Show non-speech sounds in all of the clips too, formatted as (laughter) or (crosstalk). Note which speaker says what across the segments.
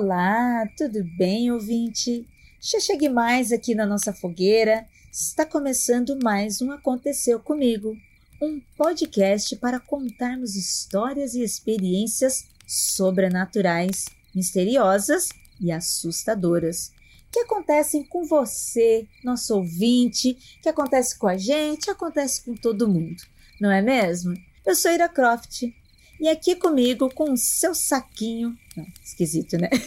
Speaker 1: Olá, tudo bem, ouvinte? Já chegue mais aqui na nossa fogueira. Está começando mais um Aconteceu Comigo, um podcast para contarmos histórias e experiências sobrenaturais, misteriosas e assustadoras que acontecem com você, nosso ouvinte, que acontece com a gente, acontece com todo mundo, não é mesmo? Eu sou Ira Croft e aqui comigo com o seu saquinho. Esquisito, né? (laughs)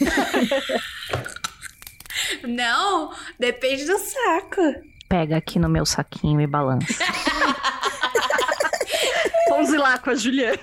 Speaker 2: Não, depende do saco.
Speaker 3: Pega aqui no meu saquinho e balança. (laughs)
Speaker 4: Vamos lá com a Juliana.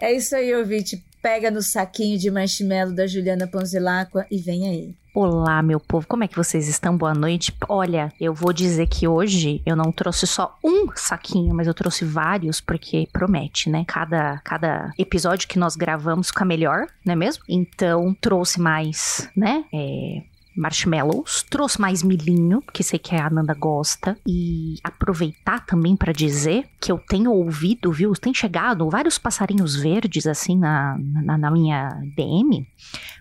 Speaker 1: É isso aí, ouvinte. Pega no saquinho de marshmallow da Juliana Ponzilacqua e vem aí.
Speaker 3: Olá, meu povo, como é que vocês estão? Boa noite. Olha, eu vou dizer que hoje eu não trouxe só um saquinho, mas eu trouxe vários, porque promete, né? Cada, cada episódio que nós gravamos fica melhor, não é mesmo? Então, trouxe mais, né? É, marshmallows, trouxe mais milhinho, que sei que a Ananda gosta, e aproveitar também para dizer que eu tenho ouvido, viu, tem chegado vários passarinhos verdes assim na, na, na minha DM,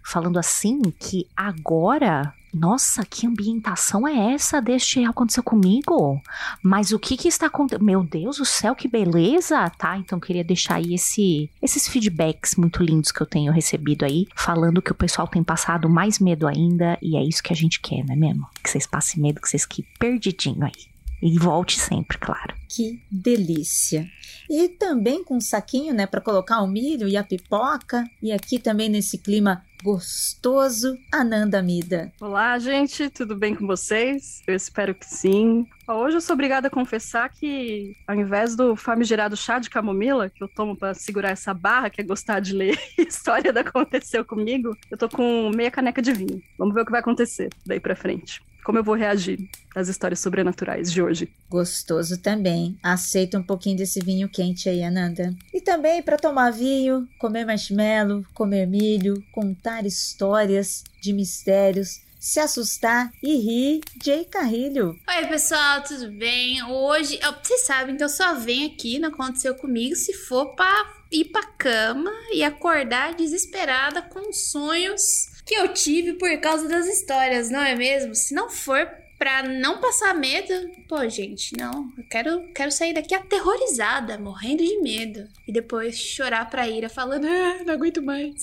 Speaker 3: falando assim que agora nossa, que ambientação é essa deste aconteceu comigo? Mas o que que está acontecendo? Meu Deus do céu, que beleza, tá? Então queria deixar aí esse, esses feedbacks muito lindos que eu tenho recebido aí, falando que o pessoal tem passado mais medo ainda e é isso que a gente quer, não é mesmo? Que vocês passem medo, que vocês fiquem perdidinho aí. E volte sempre, claro.
Speaker 1: Que delícia! E também com um saquinho, né, para colocar o milho e a pipoca. E aqui também nesse clima gostoso, Ananda Mida.
Speaker 4: Olá, gente, tudo bem com vocês? Eu espero que sim. Hoje eu sou obrigada a confessar que, ao invés do famigerado chá de camomila, que eu tomo para segurar essa barra, que é gostar de ler (laughs) história da aconteceu comigo, eu tô com meia caneca de vinho. Vamos ver o que vai acontecer daí para frente como eu vou reagir às histórias sobrenaturais de hoje.
Speaker 1: Gostoso também. Aceita um pouquinho desse vinho quente aí, Ananda. E também para tomar vinho, comer marshmallow, comer milho, contar histórias de mistérios, se assustar e rir, Jay Carrilho.
Speaker 2: Oi, pessoal, tudo bem? Hoje, vocês sabem que eu só venho aqui, não aconteceu comigo, se for pra ir pra cama e acordar desesperada com sonhos que eu tive por causa das histórias, não é mesmo? Se não for pra não passar medo, pô, gente, não. Eu quero, quero sair daqui aterrorizada, morrendo de medo. E depois chorar pra ira, falando, ah, não aguento mais.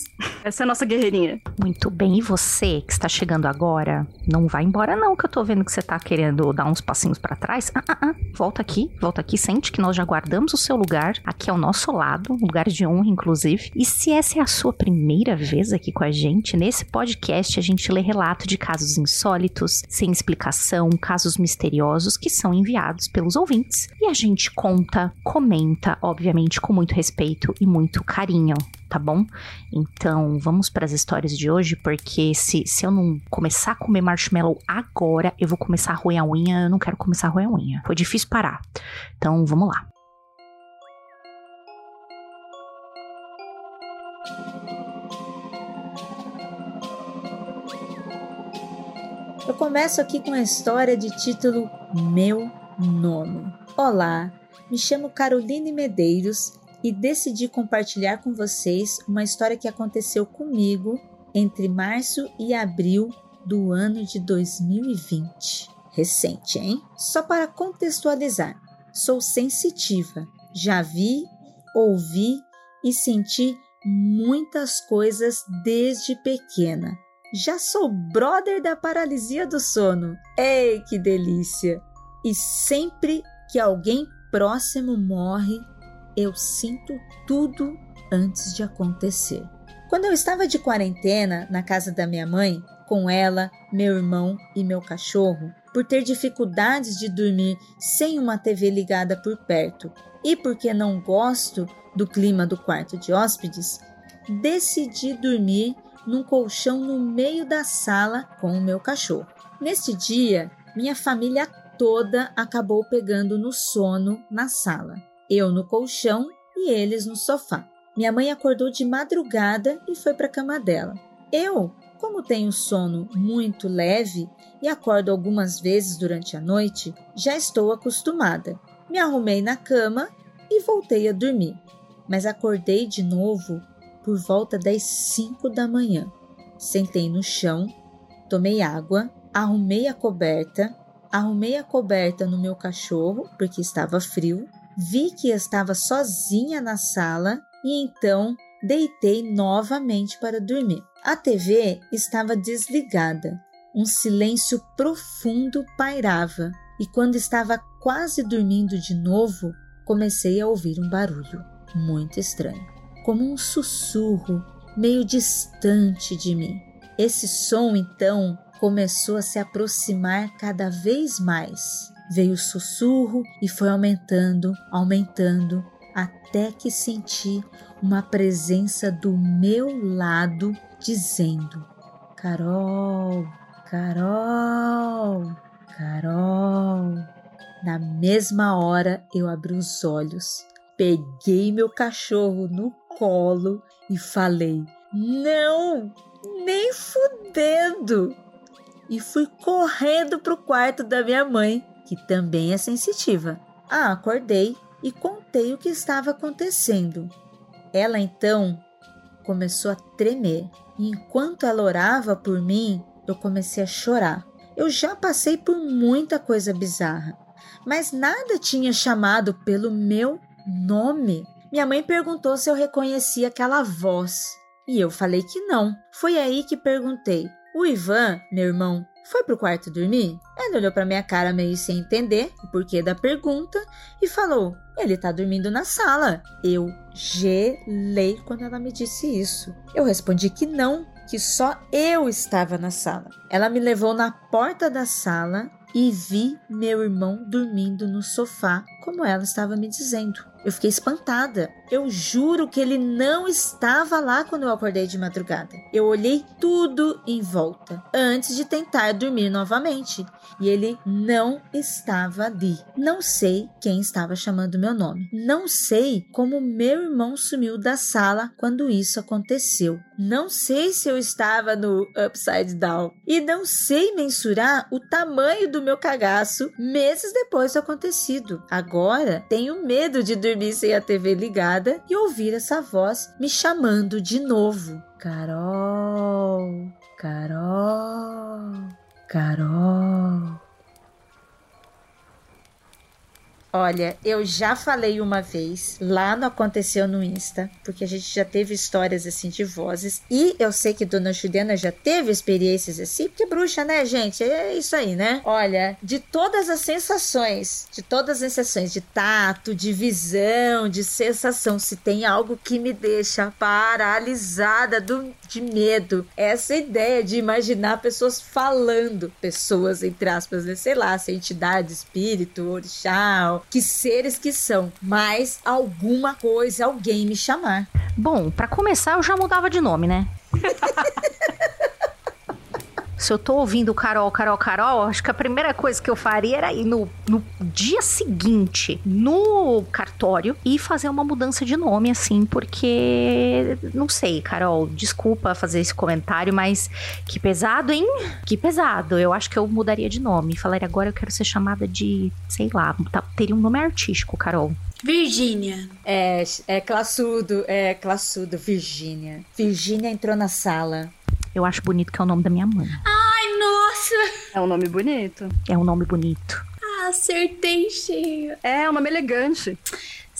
Speaker 4: Essa é a nossa guerreirinha.
Speaker 3: Muito bem, e você que está chegando agora, não vai embora não, que eu tô vendo que você tá querendo dar uns passinhos para trás. Ah, ah, ah, volta aqui, volta aqui, sente que nós já guardamos o seu lugar aqui ao nosso lado, lugar de honra, inclusive. E se essa é a sua primeira vez aqui com a gente, nesse podcast a gente lê relato de casos insólitos, sem explicação, casos misteriosos que são enviados pelos ouvintes. E a gente conta, comenta, obviamente com muito respeito e muito carinho tá bom? Então, vamos para as histórias de hoje, porque se, se eu não começar a comer marshmallow agora, eu vou começar a roer a unha, eu não quero começar a roer a unha. Foi difícil parar. Então, vamos lá.
Speaker 1: Começo aqui com a história de título Meu Nono. Olá, me chamo Caroline Medeiros e decidi compartilhar com vocês uma história que aconteceu comigo entre março e abril do ano de 2020. Recente, hein? Só para contextualizar, sou sensitiva. Já vi, ouvi e senti muitas coisas desde pequena. Já sou brother da paralisia do sono. Ei, que delícia! E sempre que alguém próximo morre, eu sinto tudo antes de acontecer. Quando eu estava de quarentena na casa da minha mãe, com ela, meu irmão e meu cachorro, por ter dificuldades de dormir sem uma TV ligada por perto e porque não gosto do clima do quarto de hóspedes, decidi dormir num colchão no meio da sala com o meu cachorro. Neste dia, minha família toda acabou pegando no sono na sala eu no colchão e eles no sofá. Minha mãe acordou de madrugada e foi para a cama dela. Eu, como tenho sono muito leve e acordo algumas vezes durante a noite, já estou acostumada. Me arrumei na cama e voltei a dormir, mas acordei de novo por volta das 5 da manhã. Sentei no chão, tomei água, arrumei a coberta, arrumei a coberta no meu cachorro porque estava frio, vi que estava sozinha na sala e então deitei novamente para dormir. A TV estava desligada. Um silêncio profundo pairava e quando estava quase dormindo de novo, comecei a ouvir um barulho muito estranho, como um sussurro meio distante de mim. Esse som então começou a se aproximar cada vez mais. Veio o sussurro e foi aumentando, aumentando, até que senti uma presença do meu lado dizendo: Carol, Carol, Carol. Na mesma hora eu abri os olhos, peguei meu cachorro no colo e falei: Não, nem fudendo! E fui correndo pro quarto da minha mãe, que também é sensitiva. Ah, acordei e contei o que estava acontecendo. Ela então começou a tremer e enquanto ela orava por mim, eu comecei a chorar. Eu já passei por muita coisa bizarra, mas nada tinha chamado pelo meu nome. Minha mãe perguntou se eu reconhecia aquela voz e eu falei que não. Foi aí que perguntei: O Ivan, meu irmão, foi pro quarto dormir? Ela olhou para minha cara meio sem entender o porquê da pergunta e falou: Ele tá dormindo na sala. Eu gelei quando ela me disse isso. Eu respondi que não, que só eu estava na sala. Ela me levou na porta da sala e vi meu irmão dormindo no sofá, como ela estava me dizendo. Eu fiquei espantada. Eu juro que ele não estava lá quando eu acordei de madrugada. Eu olhei tudo em volta antes de tentar dormir novamente e ele não estava ali. Não sei quem estava chamando meu nome. Não sei como meu irmão sumiu da sala quando isso aconteceu. Não sei se eu estava no upside down e não sei mensurar o tamanho do meu cagaço meses depois do acontecido. Agora tenho medo de dormir sem a TV ligada e ouvir essa voz me chamando de novo. Carol, Carol, Carol. Olha, eu já falei uma vez, lá no Aconteceu no Insta, porque a gente já teve histórias assim de vozes, e eu sei que Dona Juliana já teve experiências assim, porque bruxa, né, gente? É isso aí, né? Olha, de todas as sensações, de todas as sensações de tato, de visão, de sensação, se tem algo que me deixa paralisada do, de medo, essa ideia de imaginar pessoas falando, pessoas entre aspas, né? sei lá, se é entidade, espírito, orixá, que seres que são, mas alguma coisa, alguém me chamar.
Speaker 3: Bom, para começar, eu já mudava de nome, né? (laughs) se eu tô ouvindo Carol, Carol, Carol, acho que a primeira coisa que eu faria era ir no, no dia seguinte no cartório e fazer uma mudança de nome, assim, porque não sei, Carol, desculpa fazer esse comentário, mas que pesado, hein? Que pesado. Eu acho que eu mudaria de nome. Falaria agora eu quero ser chamada de, sei lá, tá, teria um nome artístico, Carol.
Speaker 2: Virgínia.
Speaker 1: É, é classudo, é classudo, Virgínia. Virgínia entrou na sala.
Speaker 3: Eu acho bonito que é o nome da minha mãe.
Speaker 2: Ai, nossa!
Speaker 4: É um nome bonito.
Speaker 3: É um nome bonito.
Speaker 2: Ah, acertei cheio.
Speaker 4: É, um nome elegante.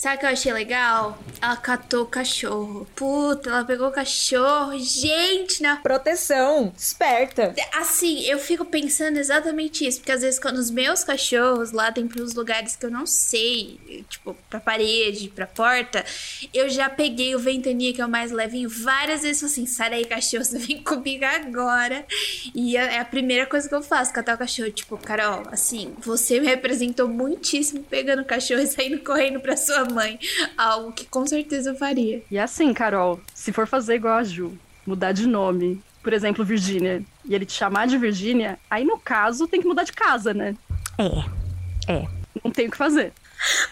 Speaker 2: Sabe o que eu achei legal? Ela catou o cachorro. Puta, ela pegou o cachorro. Gente, na.
Speaker 1: Proteção, esperta.
Speaker 2: Assim, eu fico pensando exatamente isso. Porque às vezes, quando os meus cachorros latem pros lugares que eu não sei, tipo, pra parede, pra porta, eu já peguei o ventania, que é o mais levinho, várias vezes assim: sai daí, cachorro, (laughs) você vem comigo agora. E é a primeira coisa que eu faço, catar o cachorro. Tipo, Carol, assim, você me representou muitíssimo pegando o cachorro e saindo correndo pra sua mãe. Algo que com certeza eu faria.
Speaker 4: E assim, Carol, se for fazer igual a Ju, mudar de nome, por exemplo, Virgínia, e ele te chamar de Virgínia, aí no caso tem que mudar de casa, né?
Speaker 3: É. É.
Speaker 4: Não tem o que fazer.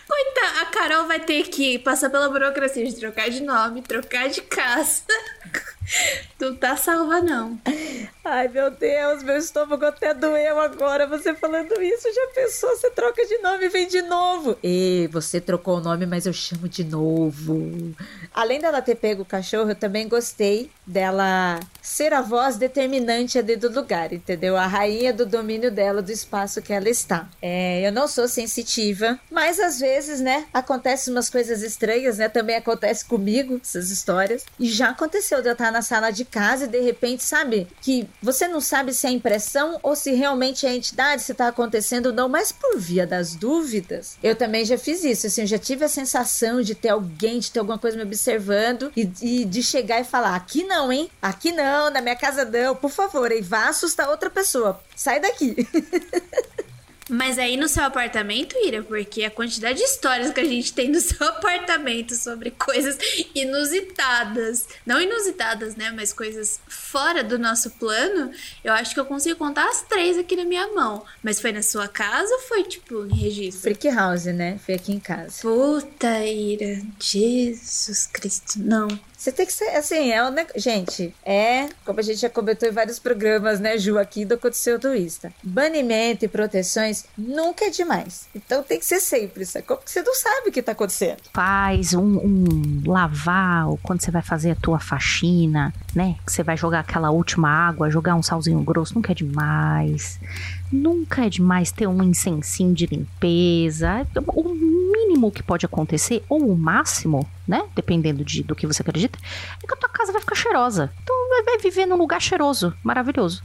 Speaker 2: Coitada, a Carol vai ter que passar pela burocracia de trocar de nome, trocar de casa. Não tá salva, não.
Speaker 1: Ai, meu Deus, meu estômago até doeu agora. Você falando isso, já pensou? Você troca de nome e vem de novo. E você trocou o nome, mas eu chamo de novo. Além dela ter pego o cachorro, eu também gostei dela ser a voz determinante ali do lugar, entendeu? A rainha do domínio dela, do espaço que ela está. É, eu não sou sensitiva, mas às vezes, né, acontecem umas coisas estranhas, né? Também acontece comigo, essas histórias. E já aconteceu de eu estar na sala de casa e de repente, sabe, que você não sabe se é impressão ou se realmente é entidade, se está acontecendo ou não, mas por via das dúvidas, eu também já fiz isso. Assim, eu já tive a sensação de ter alguém, de ter alguma coisa me observando e, e de chegar e falar: aqui não hein? Aqui não, na minha casa não, por favor, hein? Vá assustar outra pessoa. Sai daqui. (laughs)
Speaker 2: Mas aí no seu apartamento, Ira, porque a quantidade de histórias que a gente tem no (laughs) seu apartamento sobre coisas inusitadas, não inusitadas, né, mas coisas fora do nosso plano, eu acho que eu consigo contar as três aqui na minha mão. Mas foi na sua casa ou foi tipo em registro?
Speaker 1: Freak House, né? Foi aqui em casa.
Speaker 2: Puta, Ira. Jesus Cristo, não.
Speaker 1: Você tem que ser, assim, é um Gente, é, como a gente já comentou em vários programas, né, Ju, aqui do Aconteceu Tuísta. Banimento e proteções nunca é demais. Então tem que ser sempre, sacou? Porque você não sabe o que tá acontecendo.
Speaker 3: Faz um, um lavar, ou quando você vai fazer a tua faxina, né? Que você vai jogar aquela última água, jogar um salzinho grosso, nunca é demais. Nunca é demais ter um incensinho de limpeza. O mínimo que pode acontecer, ou o máximo, né? Dependendo de, do que você acredita, é que a tua casa vai ficar cheirosa. Então vai, viver num lugar cheiroso, maravilhoso.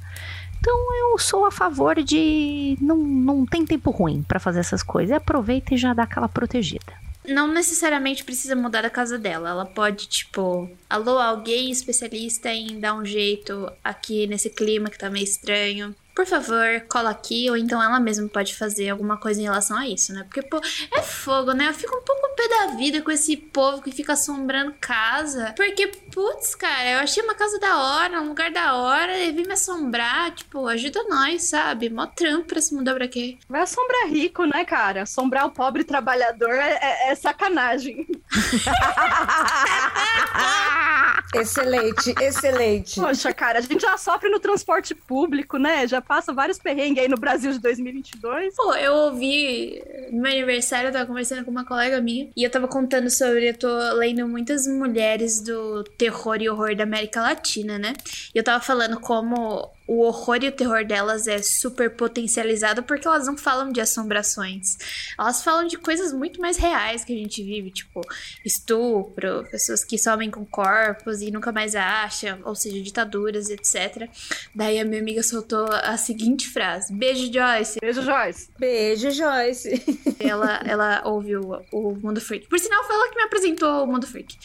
Speaker 3: Então eu sou a favor de não, não tem tempo ruim para fazer essas coisas. Aproveita e já dá aquela protegida.
Speaker 2: Não necessariamente precisa mudar da casa dela. Ela pode, tipo, alô, alguém especialista em dar um jeito aqui nesse clima que tá meio estranho por favor, cola aqui, ou então ela mesma pode fazer alguma coisa em relação a isso, né? Porque, pô, é fogo, né? Eu fico um pouco pé da vida com esse povo que fica assombrando casa. Porque, putz, cara, eu achei uma casa da hora, um lugar da hora, e vim me assombrar, tipo, ajuda nós, sabe? Mó trampo pra se mudar pra quê?
Speaker 4: Vai assombrar rico, né, cara? Assombrar o pobre trabalhador é, é, é sacanagem. (laughs)
Speaker 1: excelente, excelente.
Speaker 4: Poxa, cara, a gente já sofre no transporte público, né? Já passa vários perrengues aí no Brasil de 2022.
Speaker 2: Pô, eu ouvi no meu aniversário, eu tava conversando com uma colega minha e eu tava contando sobre. Eu tô lendo muitas mulheres do terror e horror da América Latina, né? E eu tava falando como o horror e o terror delas é super potencializado porque elas não falam de assombrações. Elas falam de coisas muito mais reais que a gente vive, tipo estupro, pessoas que somem com corpos e nunca mais acham, ou seja, ditaduras, etc. Daí a minha amiga soltou a seguinte frase: Beijo, Joyce.
Speaker 4: Beijo, Joyce.
Speaker 1: Beijo, Joyce.
Speaker 2: Ela, ela ouviu o Mundo Freak. Por sinal, foi ela que me apresentou o Mundo Freak.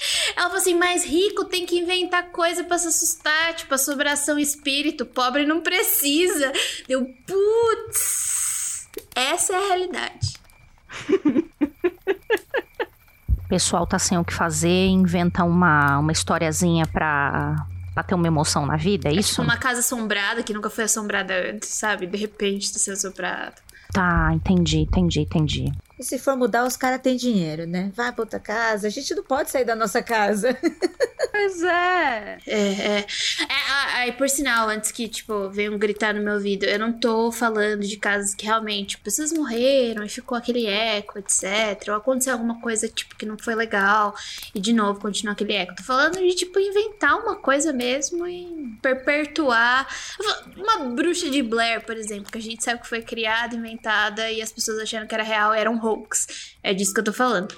Speaker 2: Ela falou assim: mais rico tem que inventar coisa para se assustar, tipo assombração espírito, pobre pobre não precisa. Deu, putz, essa é a realidade.
Speaker 3: O (laughs) pessoal tá sem o que fazer, inventa uma, uma historiazinha pra, pra ter uma emoção na vida, é, é isso?
Speaker 2: Tipo uma casa assombrada que nunca foi assombrada antes, sabe? De repente tá sendo assombrada.
Speaker 3: Tá, entendi, entendi, entendi.
Speaker 1: E se for mudar, os caras têm dinheiro, né? Vai pra outra casa. A gente não pode sair da nossa casa. (laughs)
Speaker 4: Pois é.
Speaker 2: É, é. é aí, por sinal, antes que, tipo, venham gritar no meu ouvido, eu não tô falando de casos que realmente pessoas morreram e ficou aquele eco, etc. Ou aconteceu alguma coisa, tipo, que não foi legal e de novo continua aquele eco. Tô falando de, tipo, inventar uma coisa mesmo e perpetuar. Uma bruxa de Blair, por exemplo, que a gente sabe que foi criada, inventada e as pessoas achando que era real, era um hoax. É disso que eu tô falando.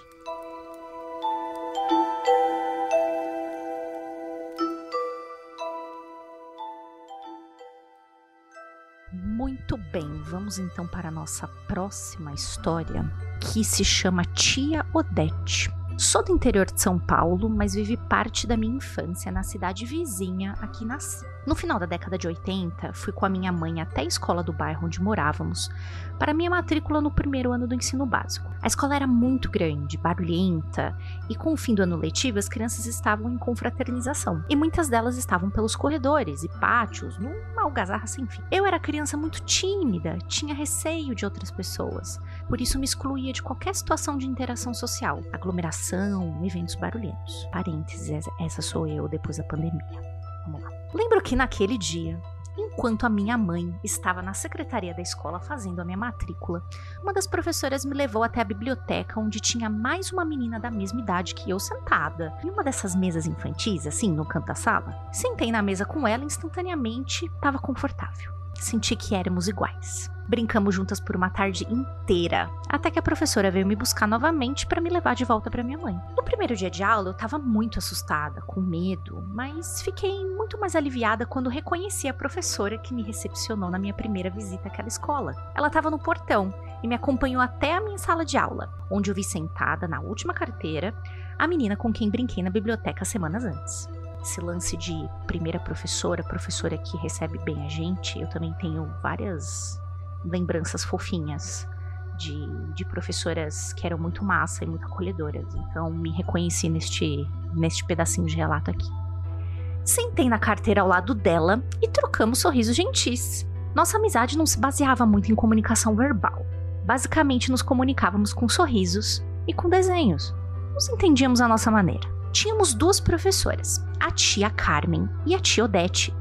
Speaker 3: Muito bem, vamos então para a nossa próxima história, que se chama Tia Odete. Sou do interior de São Paulo, mas vivi parte da minha infância na cidade vizinha a que nasci. No final da década de 80, fui com a minha mãe até a escola do bairro onde morávamos para minha matrícula no primeiro ano do ensino básico. A escola era muito grande, barulhenta, e com o fim do ano letivo as crianças estavam em confraternização, e muitas delas estavam pelos corredores e pátios, numa algazarra sem fim. Eu era criança muito tímida, tinha receio de outras pessoas, por isso me excluía de qualquer situação de interação social, aglomeração, eventos barulhentos. Parênteses, essa sou eu depois da pandemia. Vamos lá. Lembro que naquele dia, enquanto a minha mãe estava na secretaria da escola fazendo a minha matrícula, uma das professoras me levou até a biblioteca onde tinha mais uma menina da mesma idade que eu sentada. Em uma dessas mesas infantis, assim, no canto da sala. Sentei na mesa com ela e instantaneamente estava confortável. Senti que éramos iguais. Brincamos juntas por uma tarde inteira, até que a professora veio me buscar novamente para me levar de volta para minha mãe. No primeiro dia de aula, eu estava muito assustada, com medo, mas fiquei muito mais aliviada quando reconheci a professora que me recepcionou na minha primeira visita àquela escola. Ela estava no portão e me acompanhou até a minha sala de aula, onde eu vi sentada na última carteira a menina com quem brinquei na biblioteca semanas antes esse lance de primeira professora, professora que recebe bem a gente, eu também tenho várias lembranças fofinhas de, de professoras que eram muito massa e muito acolhedoras. Então me reconheci neste, neste pedacinho de relato aqui. Sentei na carteira ao lado dela e trocamos sorrisos gentis. Nossa amizade não se baseava muito em comunicação verbal. Basicamente, nos comunicávamos com sorrisos e com desenhos. Nos entendíamos à nossa maneira tínhamos duas professoras, a tia Carmen e a tia Odete.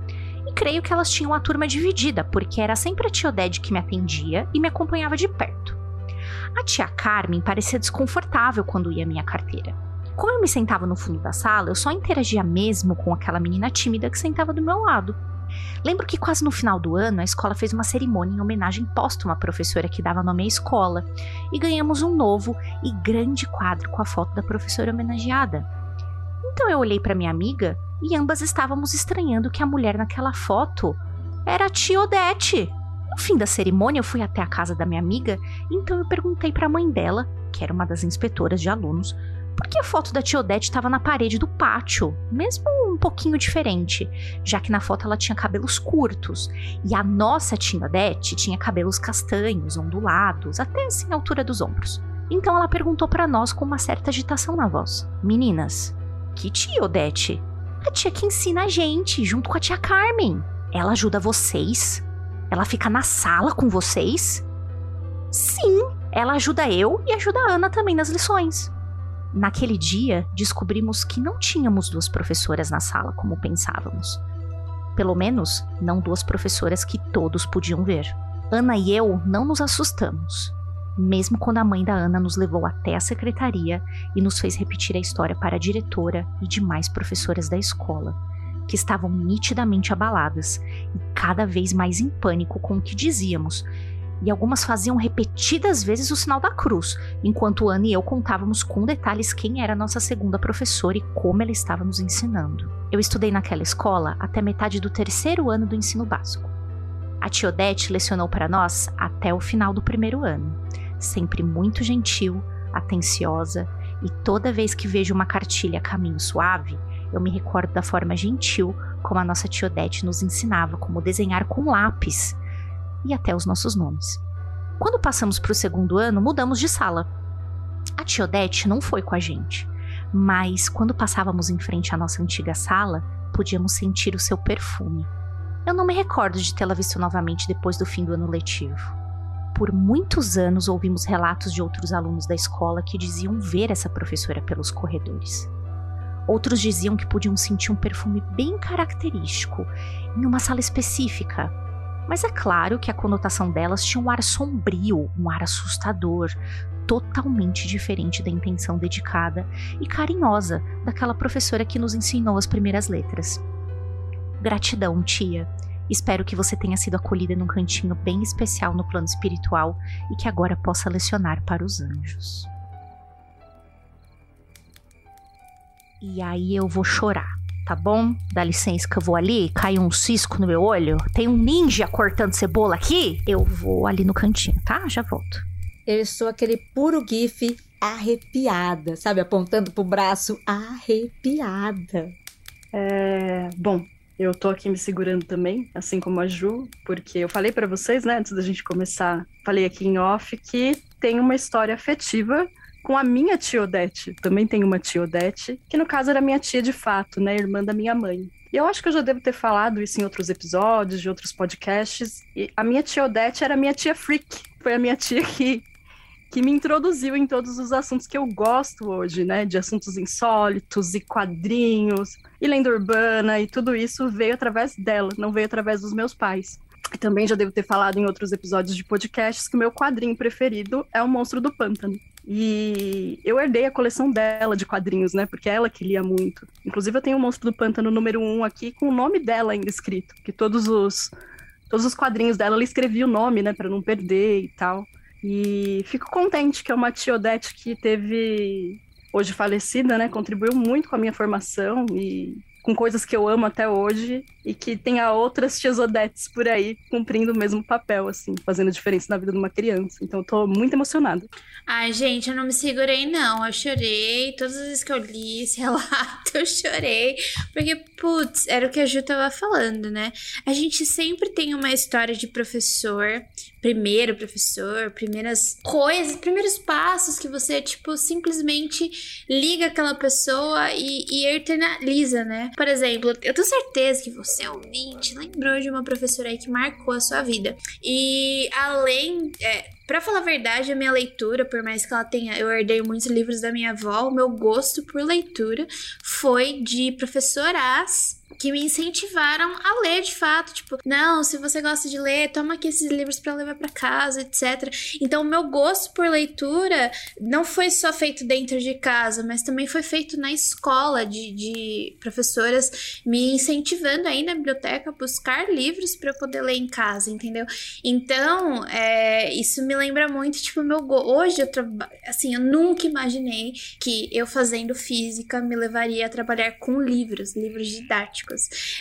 Speaker 3: E creio que elas tinham a turma dividida, porque era sempre a tia Odete que me atendia e me acompanhava de perto. A tia Carmen parecia desconfortável quando ia à minha carteira. Como eu me sentava no fundo da sala, eu só interagia mesmo com aquela menina tímida que sentava do meu lado. Lembro que quase no final do ano a escola fez uma cerimônia em homenagem póstuma à professora que dava nome à escola e ganhamos um novo e grande quadro com a foto da professora homenageada. Então eu olhei para minha amiga e ambas estávamos estranhando que a mulher naquela foto era a tia Odete. No fim da cerimônia, eu fui até a casa da minha amiga, então eu perguntei para a mãe dela, que era uma das inspetoras de alunos, por que a foto da tia Odete estava na parede do pátio, mesmo um pouquinho diferente, já que na foto ela tinha cabelos curtos e a nossa tia Odete tinha cabelos castanhos, ondulados, até assim a altura dos ombros. Então ela perguntou para nós com uma certa agitação na voz: Meninas, que tia, Odete? A tia que ensina a gente, junto com a tia Carmen. Ela ajuda vocês? Ela fica na sala com vocês? Sim, ela ajuda eu e ajuda a Ana também nas lições. Naquele dia, descobrimos que não tínhamos duas professoras na sala como pensávamos. Pelo menos, não duas professoras que todos podiam ver. Ana e eu não nos assustamos mesmo quando a mãe da Ana nos levou até a secretaria e nos fez repetir a história para a diretora e demais professoras da escola, que estavam nitidamente abaladas e cada vez mais em pânico com o que dizíamos. E algumas faziam repetidas vezes o sinal da cruz, enquanto Ana e eu contávamos com detalhes quem era nossa segunda professora e como ela estava nos ensinando. Eu estudei naquela escola até metade do terceiro ano do ensino básico. A tia Odete lecionou para nós até o final do primeiro ano sempre muito gentil, atenciosa, e toda vez que vejo uma cartilha caminho suave, eu me recordo da forma gentil como a nossa tia Odete nos ensinava como desenhar com lápis e até os nossos nomes. Quando passamos para o segundo ano, mudamos de sala. A tia Odete não foi com a gente, mas quando passávamos em frente à nossa antiga sala, podíamos sentir o seu perfume. Eu não me recordo de tê-la visto novamente depois do fim do ano letivo. Por muitos anos ouvimos relatos de outros alunos da escola que diziam ver essa professora pelos corredores. Outros diziam que podiam sentir um perfume bem característico em uma sala específica. Mas é claro que a conotação delas tinha um ar sombrio, um ar assustador, totalmente diferente da intenção dedicada e carinhosa daquela professora que nos ensinou as primeiras letras. Gratidão, tia, Espero que você tenha sido acolhida num cantinho bem especial no plano espiritual e que agora possa lecionar para os anjos. E aí eu vou chorar, tá bom? Dá licença que eu vou ali, caiu um cisco no meu olho, tem um ninja cortando cebola aqui, eu vou ali no cantinho, tá? Já volto.
Speaker 1: Eu sou aquele puro gif arrepiada, sabe? Apontando pro braço arrepiada.
Speaker 4: É, bom, eu tô aqui me segurando também, assim como a Ju, porque eu falei para vocês, né, antes da gente começar, falei aqui em off que tem uma história afetiva com a minha tia Odete. Também tem uma tia Odete, que no caso era minha tia de fato, né, irmã da minha mãe. E eu acho que eu já devo ter falado isso em outros episódios, de outros podcasts. E a minha tia Odete era minha tia freak. Foi a minha tia que que me introduziu em todos os assuntos que eu gosto hoje, né? De assuntos insólitos e quadrinhos e lenda urbana e tudo isso veio através dela, não veio através dos meus pais. E também já devo ter falado em outros episódios de podcasts que o meu quadrinho preferido é O Monstro do Pântano. E eu herdei a coleção dela de quadrinhos, né? Porque é ela que lia muito. Inclusive, eu tenho o Monstro do Pântano número 1 um aqui com o nome dela ainda escrito. Que todos os, todos os quadrinhos dela ela escrevia o nome, né? Pra não perder e tal. E fico contente que é uma tia Odete que teve, hoje falecida, né? Contribuiu muito com a minha formação e com coisas que eu amo até hoje e que tenha outras tias Odetes por aí cumprindo o mesmo papel, assim, fazendo diferença na vida de uma criança. Então eu tô muito emocionada.
Speaker 2: Ai, gente, eu não me segurei, não. Eu chorei. Todas as vezes que eu li esse (laughs) relato, eu chorei. Porque, putz, era o que a Ju tava falando, né? A gente sempre tem uma história de professor, primeiro professor, primeiras coisas, primeiros passos que você, tipo, simplesmente liga aquela pessoa e, e eternaliza, né? Por exemplo, eu tenho certeza que você, ouvinte, lembrou de uma professora aí que marcou a sua vida. E além. É, Pra falar a verdade, a minha leitura, por mais que ela tenha. Eu herdei muitos livros da minha avó, o meu gosto por leitura foi de professoras que me incentivaram a ler de fato, tipo, não, se você gosta de ler, toma aqui esses livros para levar para casa, etc. Então, o meu gosto por leitura não foi só feito dentro de casa, mas também foi feito na escola, de, de professoras me incentivando aí na biblioteca a buscar livros para eu poder ler em casa, entendeu? Então, é, isso me lembra muito, tipo, meu go... hoje eu trabalho, assim, eu nunca imaginei que eu fazendo física me levaria a trabalhar com livros, livros didáticos.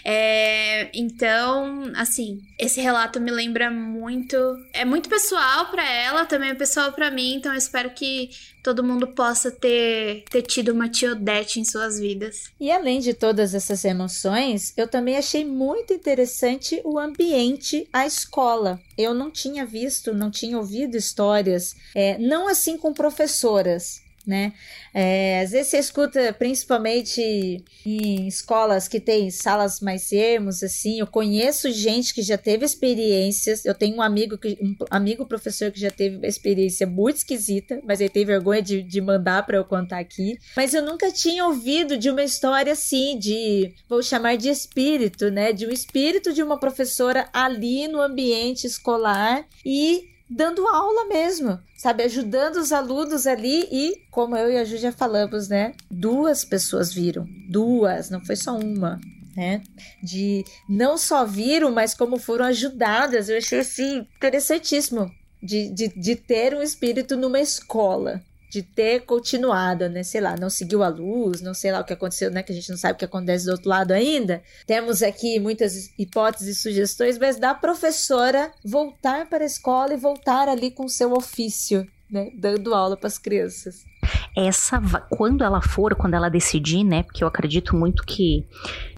Speaker 2: É, então, assim, esse relato me lembra muito. É muito pessoal para ela, também é pessoal para mim, então eu espero que todo mundo possa ter, ter tido uma tia Odete em suas vidas.
Speaker 1: E além de todas essas emoções, eu também achei muito interessante o ambiente, a escola. Eu não tinha visto, não tinha ouvido histórias, é, não assim com professoras, né? É, às vezes você escuta, principalmente em escolas que tem salas mais ermos, assim. Eu conheço gente que já teve experiências. Eu tenho um amigo, que, um amigo professor que já teve uma experiência muito esquisita, mas ele tem vergonha de, de mandar para eu contar aqui. Mas eu nunca tinha ouvido de uma história assim, de vou chamar de espírito, né? De um espírito de uma professora ali no ambiente escolar e dando aula mesmo, sabe? Ajudando os alunos ali e, como eu e a Ju já falamos, né? Duas pessoas viram. Duas, não foi só uma. Né? De não só viram, mas como foram ajudadas. Eu achei assim interessantíssimo de, de, de ter um espírito numa escola, de ter continuado, né? Sei lá, não seguiu a luz, não sei lá o que aconteceu, né? Que a gente não sabe o que acontece do outro lado ainda. Temos aqui muitas hipóteses e sugestões, mas da professora voltar para a escola e voltar ali com seu ofício, né? Dando aula para as crianças
Speaker 3: essa quando ela for, quando ela decidir, né? Porque eu acredito muito que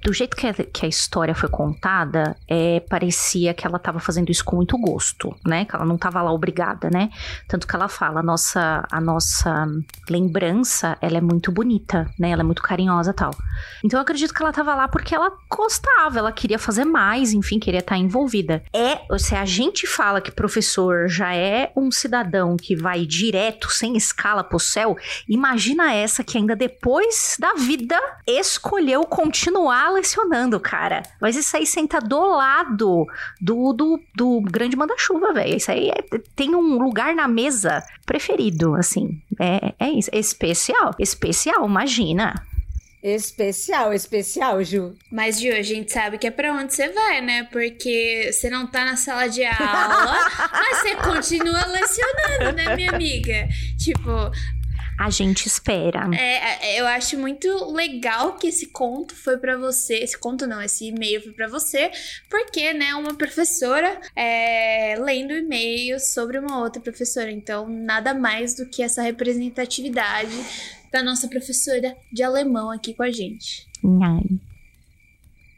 Speaker 3: do jeito que a, que a história foi contada, é, parecia que ela estava fazendo isso com muito gosto, né? Que ela não estava lá obrigada, né? Tanto que ela fala, a nossa, a nossa lembrança, ela é muito bonita, né? Ela é muito carinhosa tal. Então eu acredito que ela estava lá porque ela gostava, ela queria fazer mais, enfim, queria estar envolvida. É, se a gente fala que professor já é um cidadão que vai direto, sem escala pro céu, imagina essa que ainda depois da vida escolheu continuar lecionando, cara. Mas isso aí senta do lado do, do, do grande manda-chuva, velho. Isso aí é, tem um lugar na mesa preferido, assim. É, é isso. Especial. Especial, imagina.
Speaker 1: Especial, especial, Ju.
Speaker 2: Mas, Ju, a gente sabe que é pra onde você vai, né? Porque você não tá na sala de aula, (laughs) mas você continua lecionando, né, minha amiga? Tipo,
Speaker 3: a gente espera.
Speaker 2: É, é, eu acho muito legal que esse conto foi para você. Esse conto não, esse e-mail foi para você, porque, né, uma professora é, lendo e-mails sobre uma outra professora. Então, nada mais do que essa representatividade da nossa professora de alemão aqui com a gente.
Speaker 3: Ai.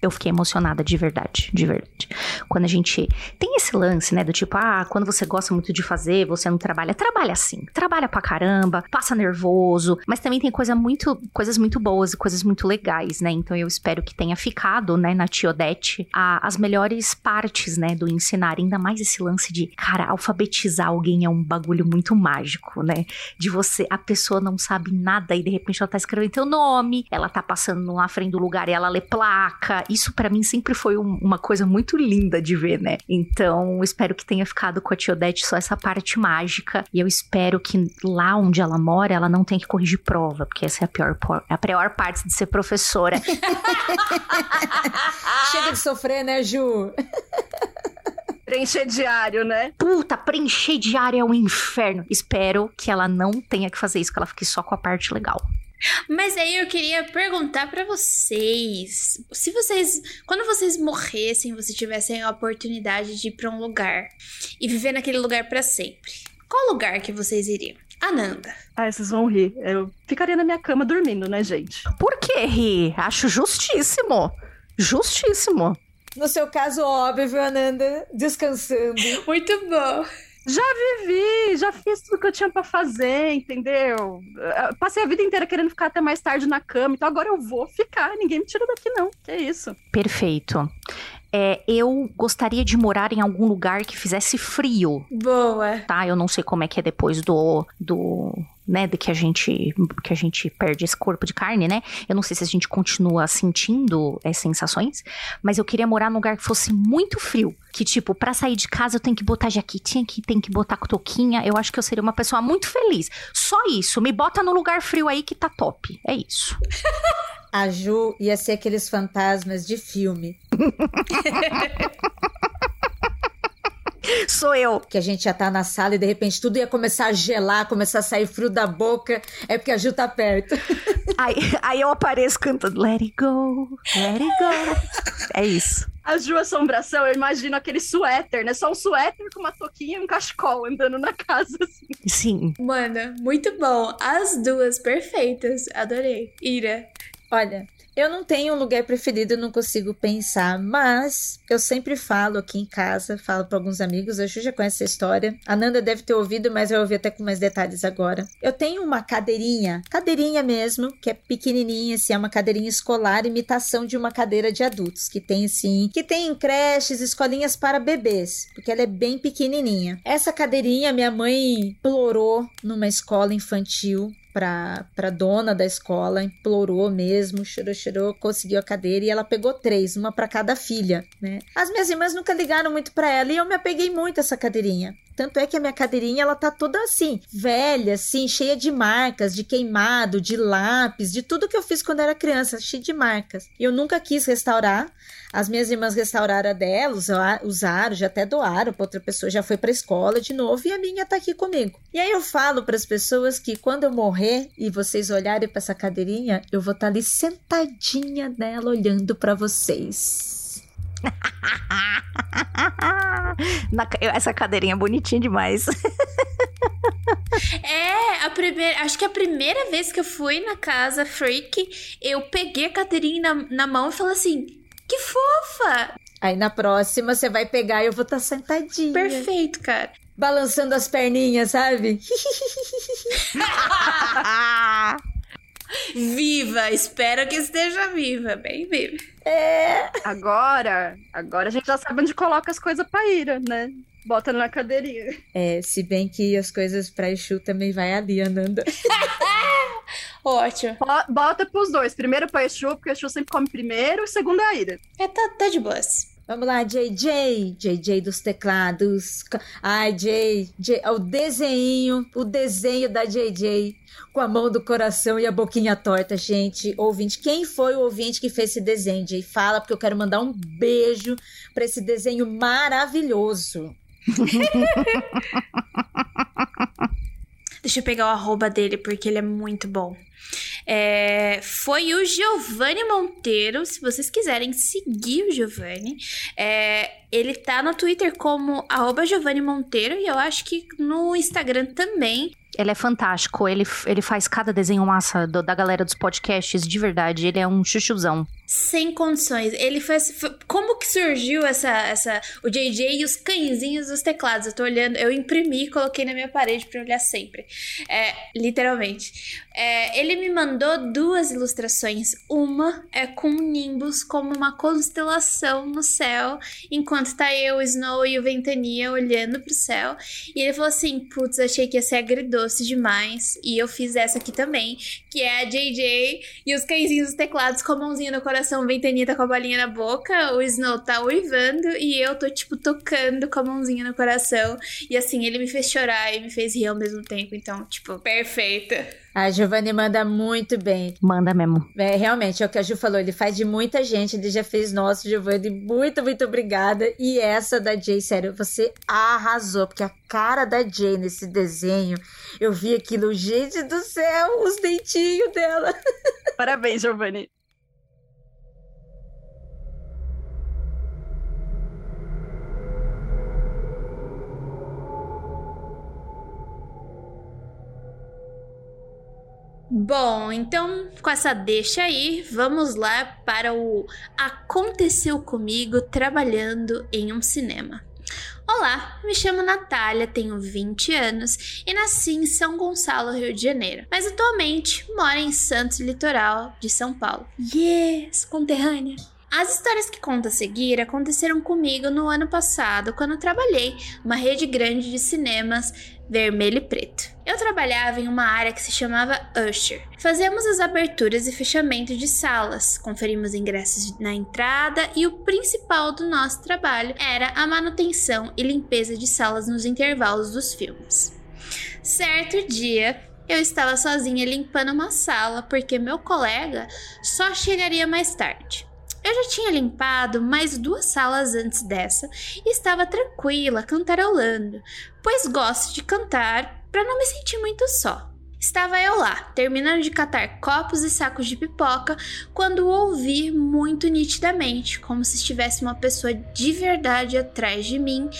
Speaker 3: Eu fiquei emocionada de verdade, de verdade. Quando a gente tem esse lance, né, do tipo, ah, quando você gosta muito de fazer, você não trabalha, trabalha sim, trabalha pra caramba, passa nervoso, mas também tem coisa muito, coisas muito boas e coisas muito legais, né? Então eu espero que tenha ficado, né, na Tiodete, as melhores partes, né, do ensinar, ainda mais esse lance de, cara, alfabetizar alguém é um bagulho muito mágico, né? De você, a pessoa não sabe nada e de repente ela tá escrevendo teu nome, ela tá passando na frente do lugar e ela lê placa, isso para mim sempre foi um, uma coisa muito linda de ver, né? Então, espero que tenha ficado com a tia Odete só essa parte mágica. E eu espero que lá onde ela mora, ela não tenha que corrigir prova, porque essa é a pior, a pior parte de ser professora. (laughs) (laughs)
Speaker 1: Chega de sofrer, né, Ju?
Speaker 4: Preencher diário, né?
Speaker 3: Puta, preencher diário é um inferno. Espero que ela não tenha que fazer isso, que ela fique só com a parte legal.
Speaker 2: Mas aí eu queria perguntar para vocês, se vocês, quando vocês morressem, vocês tivessem a oportunidade de ir para um lugar e viver naquele lugar para sempre, qual lugar que vocês iriam? Ananda.
Speaker 4: Ah, vocês vão rir. Eu ficaria na minha cama dormindo, né, gente?
Speaker 3: Por que rir? Acho justíssimo. Justíssimo.
Speaker 1: No seu caso, óbvio, Ananda, descansando.
Speaker 2: Muito bom.
Speaker 4: Já vivi, já fiz tudo que eu tinha para fazer, entendeu? Passei a vida inteira querendo ficar até mais tarde na cama, então agora eu vou ficar, ninguém me tira daqui não. Que isso?
Speaker 3: Perfeito. É, eu gostaria de morar em algum lugar que fizesse frio.
Speaker 2: Boa.
Speaker 3: Tá, eu não sei como é que é depois do, do né, de que a gente que a gente perde esse corpo de carne, né? Eu não sei se a gente continua sentindo é, sensações, mas eu queria morar num lugar que fosse muito frio, que tipo, para sair de casa eu tenho que botar jaquetinha, que tem que botar toquinha. Eu acho que eu seria uma pessoa muito feliz. Só isso, me bota no lugar frio aí que tá top. É isso. (laughs)
Speaker 1: a Ju ia ser aqueles fantasmas de filme. (laughs)
Speaker 3: Sou eu.
Speaker 1: Que a gente já tá na sala e de repente tudo ia começar a gelar, começar a sair frio da boca. É porque a Ju tá perto. (laughs)
Speaker 3: Aí, aí eu apareço cantando Let it go, let it go. É isso.
Speaker 4: A Ju Assombração, eu imagino aquele suéter, né? Só um suéter com uma toquinha e um cachecol andando na casa, assim.
Speaker 3: Sim.
Speaker 2: Mano, muito bom. As duas perfeitas. Adorei. Ira.
Speaker 1: Olha, eu não tenho um lugar preferido, não consigo pensar, mas eu sempre falo aqui em casa, falo para alguns amigos, a Ju já conhece essa história. A Nanda deve ter ouvido, mas eu ouvi até com mais detalhes agora. Eu tenho uma cadeirinha, cadeirinha mesmo, que é pequenininha, assim, é uma cadeirinha escolar, imitação de uma cadeira de adultos, que tem assim, que tem em creches, escolinhas para bebês, porque ela é bem pequenininha. Essa cadeirinha minha mãe implorou numa escola infantil pra, pra dona da escola, implorou mesmo, chorou, chorou, conseguiu a cadeira e ela pegou três, uma para cada filha, né? As minhas irmãs nunca ligaram muito para ela e eu me apeguei muito a essa cadeirinha. Tanto é que a minha cadeirinha, ela tá toda assim, velha, assim, cheia de marcas, de queimado, de lápis, de tudo que eu fiz quando era criança, cheia de marcas. Eu nunca quis restaurar. As minhas irmãs restauraram a usaram, já até doaram para outra pessoa, já foi para escola de novo e a minha tá aqui comigo. E aí eu falo para as pessoas que quando eu morrer e vocês olharem para essa cadeirinha, eu vou estar tá ali sentadinha nela olhando para vocês. (laughs)
Speaker 3: Na, essa cadeirinha é bonitinha demais.
Speaker 2: É, a primeira, acho que a primeira vez que eu fui na casa Freak, eu peguei a cadeirinha na, na mão e falei assim: que fofa!
Speaker 1: Aí na próxima você vai pegar e eu vou estar tá sentadinha.
Speaker 2: Perfeito, cara.
Speaker 1: Balançando as perninhas, sabe? (laughs) (laughs)
Speaker 2: viva! Espero que esteja viva, bem viva.
Speaker 1: É.
Speaker 4: Agora, agora a gente já sabe onde coloca as coisas pra ira, né? Bota na cadeirinha.
Speaker 1: É, se bem que as coisas pra Exu também vai ali andando. (laughs)
Speaker 2: Ótimo.
Speaker 4: Bota pros dois. Primeiro pra Exu, porque Exu sempre come primeiro, e segundo é a Ira.
Speaker 2: É, tá, tá de boas.
Speaker 1: Vamos lá, JJ, JJ dos teclados. Ai, JJ, é o desenho, o desenho da JJ com a mão do coração e a boquinha torta, gente. Ouvinte, quem foi o ouvinte que fez esse desenho, Jay? Fala, porque eu quero mandar um beijo para esse desenho maravilhoso. (laughs)
Speaker 2: Deixa eu pegar o arroba dele, porque ele é muito bom. é, foi o Giovanni Monteiro. Se vocês quiserem seguir o Giovanni, é, ele tá no Twitter como Giovanni Monteiro e eu acho que no Instagram também.
Speaker 3: Ele é fantástico, ele, ele faz cada desenho massa do, da galera dos podcasts, de verdade, ele é um chuchuzão.
Speaker 2: Sem condições. Ele fez. Foi, como que surgiu essa, essa. O JJ e os cãezinhos dos teclados? Eu tô olhando, eu imprimi e coloquei na minha parede pra olhar sempre. É, literalmente. É, ele me mandou duas ilustrações. Uma é com Nimbus como uma constelação no céu, enquanto tá eu, o Snow e o Ventania olhando pro céu. E ele falou assim: Putz, achei que ia ser agridoce demais. E eu fiz essa aqui também, que é a JJ e os cãezinhos dos teclados com a mãozinha no coração tá com a bolinha na boca, o Snow tá uivando e eu tô, tipo, tocando com a mãozinha no coração. E assim, ele me fez chorar e me fez rir ao mesmo tempo. Então, tipo, perfeita.
Speaker 1: A Giovanni manda muito bem.
Speaker 3: Manda mesmo.
Speaker 1: É, realmente, é o que a Ju falou, ele faz de muita gente, ele já fez nosso, Giovanni. Muito, muito obrigada. E essa da Jay, sério, você arrasou, porque a cara da Jay nesse desenho, eu vi aquilo, gente do céu, os dentinhos dela. (laughs)
Speaker 4: Parabéns, Giovanni.
Speaker 2: Bom, então com essa deixa aí, vamos lá para o Aconteceu comigo trabalhando em um cinema. Olá, me chamo Natália, tenho 20 anos e nasci em São Gonçalo, Rio de Janeiro, mas atualmente moro em Santos Litoral de São Paulo. Yes, conterrânea! As histórias que conto a seguir aconteceram comigo no ano passado, quando trabalhei numa rede grande de cinemas vermelho e preto. Eu trabalhava em uma área que se chamava Usher. Fazíamos as aberturas e fechamento de salas, conferimos ingressos na entrada e o principal do nosso trabalho era a manutenção e limpeza de salas nos intervalos dos filmes. Certo dia, eu estava sozinha limpando uma sala porque meu colega só chegaria mais tarde. Eu já tinha limpado mais duas salas antes dessa e estava tranquila, cantarolando, pois gosto de cantar para não me sentir muito só. Estava eu lá, terminando de catar copos e sacos de pipoca, quando ouvi muito nitidamente, como se estivesse uma pessoa de verdade atrás de mim,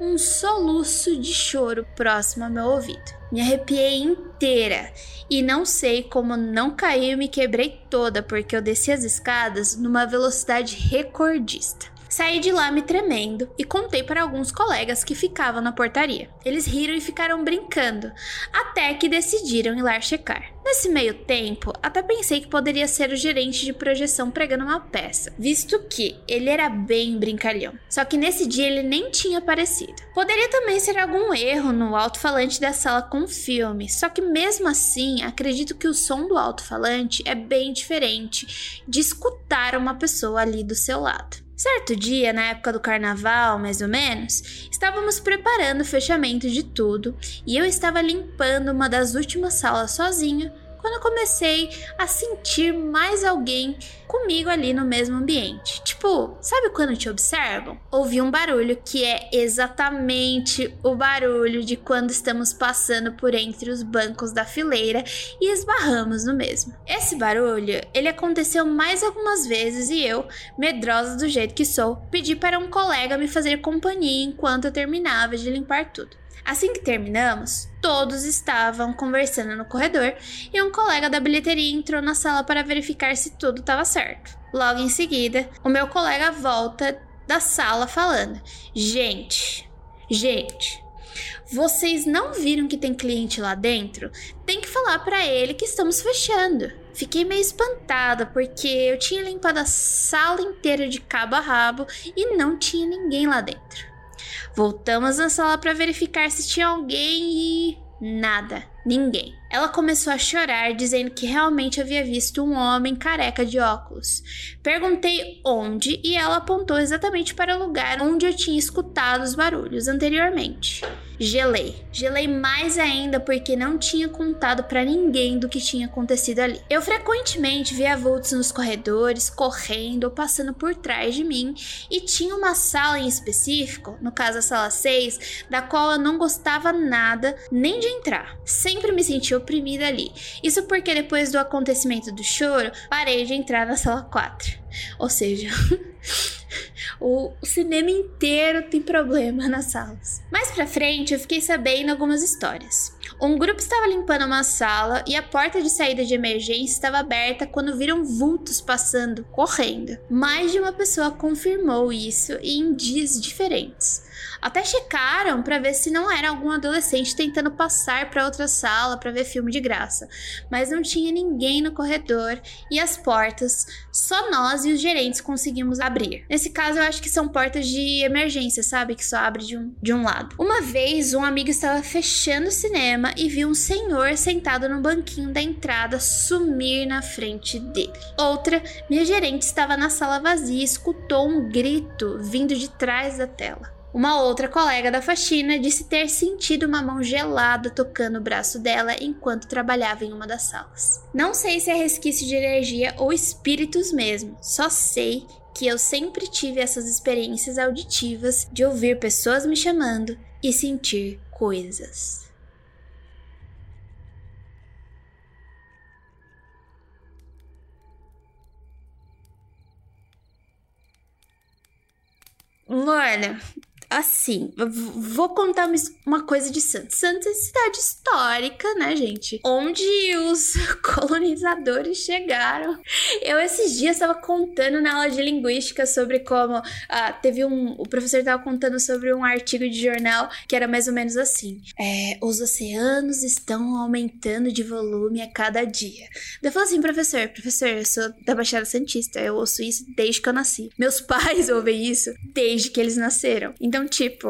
Speaker 2: um soluço de choro próximo ao meu ouvido. Me arrepiei inteira e não sei como não caí e me quebrei toda porque eu desci as escadas numa velocidade recordista. Saí de lá me tremendo e contei para alguns colegas que ficavam na portaria. Eles riram e ficaram brincando, até que decidiram ir lá checar. Nesse meio tempo, até pensei que poderia ser o gerente de projeção pregando uma peça, visto que ele era bem brincalhão. Só que nesse dia ele nem tinha aparecido. Poderia também ser algum erro no alto-falante da sala com o filme, só que mesmo assim, acredito que o som do alto-falante é bem diferente de escutar uma pessoa ali do seu lado. Certo dia, na época do carnaval, mais ou menos, estávamos preparando o fechamento de tudo e eu estava limpando uma das últimas salas sozinha quando eu comecei a sentir mais alguém comigo ali no mesmo ambiente. Tipo, sabe quando te observam? Ouvi um barulho que é exatamente o barulho de quando estamos passando por entre os bancos da fileira e esbarramos no mesmo. Esse barulho, ele aconteceu mais algumas vezes e eu, medrosa do jeito que sou, pedi para um colega me fazer companhia enquanto eu terminava de limpar tudo. Assim que terminamos, todos estavam conversando no corredor e um colega da bilheteria entrou na sala para verificar se tudo estava certo. Logo em seguida, o meu colega volta da sala falando: Gente, gente, vocês não viram que tem cliente lá dentro? Tem que falar para ele que estamos fechando. Fiquei meio espantada porque eu tinha limpado a sala inteira de cabo a rabo e não tinha ninguém lá dentro. Voltamos na sala para verificar se tinha alguém e nada, ninguém. Ela começou a chorar, dizendo que realmente havia visto um homem careca de óculos. Perguntei onde e ela apontou exatamente para o lugar onde eu tinha escutado os barulhos anteriormente. Gelei. Gelei mais ainda porque não tinha contado para ninguém do que tinha acontecido ali. Eu frequentemente via vultos nos corredores, correndo ou passando por trás de mim, e tinha uma sala em específico, no caso a sala 6, da qual eu não gostava nada nem de entrar. Sem sempre me senti oprimida ali. Isso porque depois do acontecimento do choro, parei de entrar na sala 4. Ou seja, (laughs) o cinema inteiro tem problema nas salas. Mais pra frente, eu fiquei sabendo algumas histórias. Um grupo estava limpando uma sala e a porta de saída de emergência estava aberta quando viram vultos passando, correndo. Mais de uma pessoa confirmou isso em dias diferentes. Até checaram para ver se não era algum adolescente tentando passar para outra sala para ver filme de graça, mas não tinha ninguém no corredor e as portas só nós e os gerentes conseguimos abrir. Nesse caso, eu acho que são portas de emergência, sabe? Que só abre de um, de um lado. Uma vez, um amigo estava fechando o cinema e viu um senhor sentado no banquinho da entrada sumir na frente dele. Outra, minha gerente estava na sala vazia e escutou um grito vindo de trás da tela. Uma outra colega da faxina disse ter sentido uma mão gelada tocando o braço dela enquanto trabalhava em uma das salas. Não sei se é resquício de energia ou espíritos mesmo, só sei que eu sempre tive essas experiências auditivas de ouvir pessoas me chamando e sentir coisas. Olha, assim, vou contar uma coisa de Santos. Santos é cidade histórica, né, gente? Onde os (laughs) colonizadores chegaram. Eu esses dias estava contando na aula de linguística sobre como ah, teve um. O professor estava contando sobre um artigo de jornal que era mais ou menos assim: é, os oceanos estão aumentando de volume a cada dia. Eu falei assim, professor, professor, eu sou da Baixada Santista, eu ouço isso desde que eu nasci. Meus (laughs) pais ouvem isso desde que eles nasceram. Então então, tipo,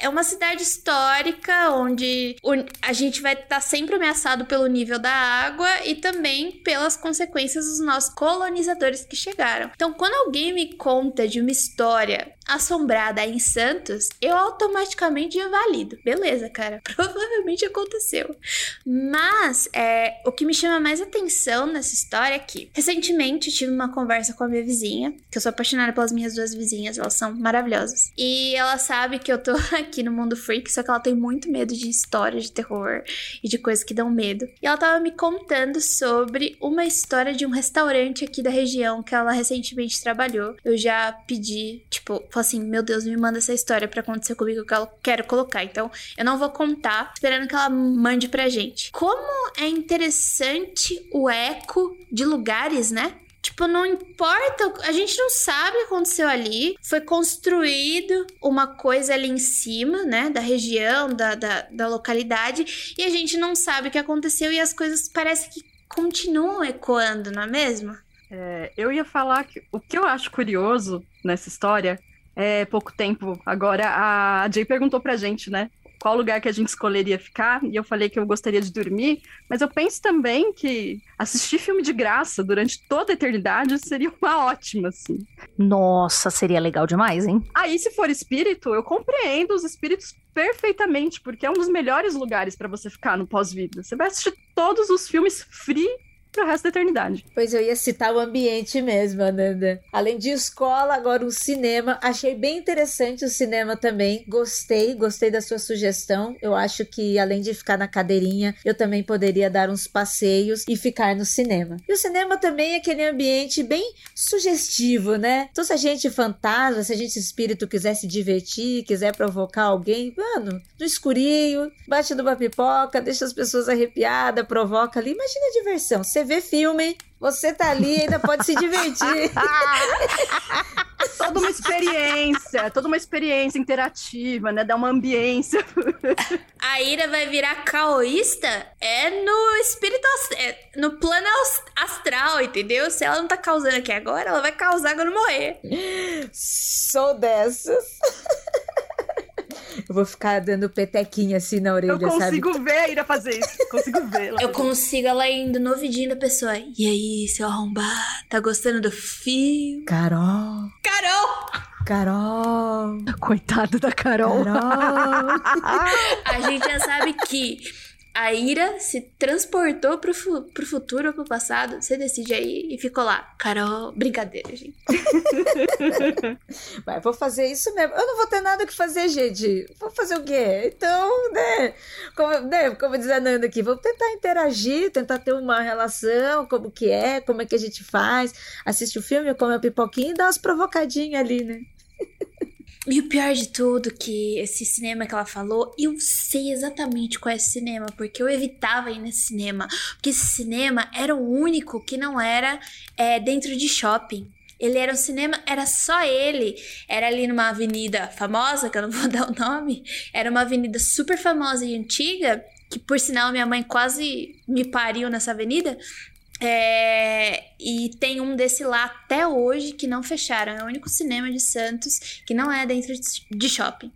Speaker 2: é uma cidade histórica onde a gente vai estar tá sempre ameaçado pelo nível da água e também pelas consequências dos nossos colonizadores que chegaram. Então, quando alguém me conta de uma história assombrada em Santos, eu automaticamente já valido. Beleza, cara, (laughs) provavelmente aconteceu. Mas é, o que me chama mais atenção nessa história é que recentemente tive uma conversa com a minha vizinha, que eu sou apaixonada pelas minhas duas vizinhas, elas são maravilhosas. E ela sabe que eu tô (laughs) aqui no mundo freak, só que ela tem muito medo de histórias de terror e de coisas que dão medo. E ela tava me contando sobre uma história de um restaurante aqui da região que ela recentemente trabalhou. Eu já pedi, tipo, Falei assim: Meu Deus, me manda essa história para acontecer comigo que eu quero colocar. Então, eu não vou contar, esperando que ela mande pra gente. Como é interessante o eco de lugares, né? Tipo, não importa, a gente não sabe o que aconteceu ali. Foi construído uma coisa ali em cima, né? Da região, da, da, da localidade, e a gente não sabe o que aconteceu e as coisas parecem que continuam ecoando, não é mesmo?
Speaker 4: É, eu ia falar que o que eu acho curioso nessa história é, pouco tempo agora, a Jay perguntou pra gente, né? Qual lugar que a gente escolheria ficar, e eu falei que eu gostaria de dormir, mas eu penso também que assistir filme de graça durante toda a eternidade seria uma ótima, assim.
Speaker 3: Nossa, seria legal demais, hein?
Speaker 4: Aí, se for espírito, eu compreendo os espíritos perfeitamente, porque é um dos melhores lugares para você ficar no pós-vida. Você vai assistir todos os filmes free pro resto da eternidade.
Speaker 1: Pois eu ia citar o ambiente mesmo, Ananda. Além de escola, agora o cinema. Achei bem interessante o cinema também. Gostei, gostei da sua sugestão. Eu acho que além de ficar na cadeirinha, eu também poderia dar uns passeios e ficar no cinema. E o cinema também é aquele ambiente bem sugestivo, né? Então, se a gente fantasma, se a gente espírito quiser se divertir, quiser provocar alguém, mano, no escurinho, bate numa pipoca, deixa as pessoas arrepiadas, provoca ali. Imagina a diversão. Você vê filme, você tá ali ainda pode se divertir. (laughs)
Speaker 4: toda uma experiência, toda uma experiência interativa, né? Dá uma ambiência. (laughs)
Speaker 2: A Ira vai virar caoísta é no espírito, é no plano astral, entendeu? Se ela não tá causando aqui agora, ela vai causar quando morrer.
Speaker 1: Sou dessas. Eu vou ficar dando petequinha assim na orelha,
Speaker 4: sabe? Eu consigo
Speaker 1: sabe?
Speaker 4: ver a Ira fazer isso. Consigo ver.
Speaker 2: Eu consigo ela indo no ouvidinho da pessoa. E aí, seu arrombado, tá gostando do fio?
Speaker 1: Carol.
Speaker 2: Carol!
Speaker 1: Carol.
Speaker 3: Coitado da Carol.
Speaker 1: Carol. (laughs)
Speaker 2: a gente já sabe que a ira se transportou pro, fu pro futuro ou pro passado. Você decide aí e ficou lá. Carol, brincadeira, gente. (laughs)
Speaker 1: Mas vou fazer isso mesmo. Eu não vou ter nada que fazer, gente. Vou fazer o quê? Então, né? como, né, como diz a Nanda aqui, vamos tentar interagir, tentar ter uma relação, como que é, como é que a gente faz, assiste o filme, come a pipoquinha e dá umas provocadinhas ali, né?
Speaker 2: E o pior de tudo, que esse cinema que ela falou, eu sei exatamente qual é esse cinema, porque eu evitava ir nesse cinema. Porque esse cinema era o único que não era é, dentro de shopping. Ele era um cinema, era só ele. Era ali numa avenida famosa, que eu não (laughs) vou dar o nome. Era uma avenida super famosa e antiga, que por sinal minha mãe quase me pariu nessa avenida. É, e tem um desse lá até hoje que não fecharam. É o único cinema de Santos que não é dentro de shopping.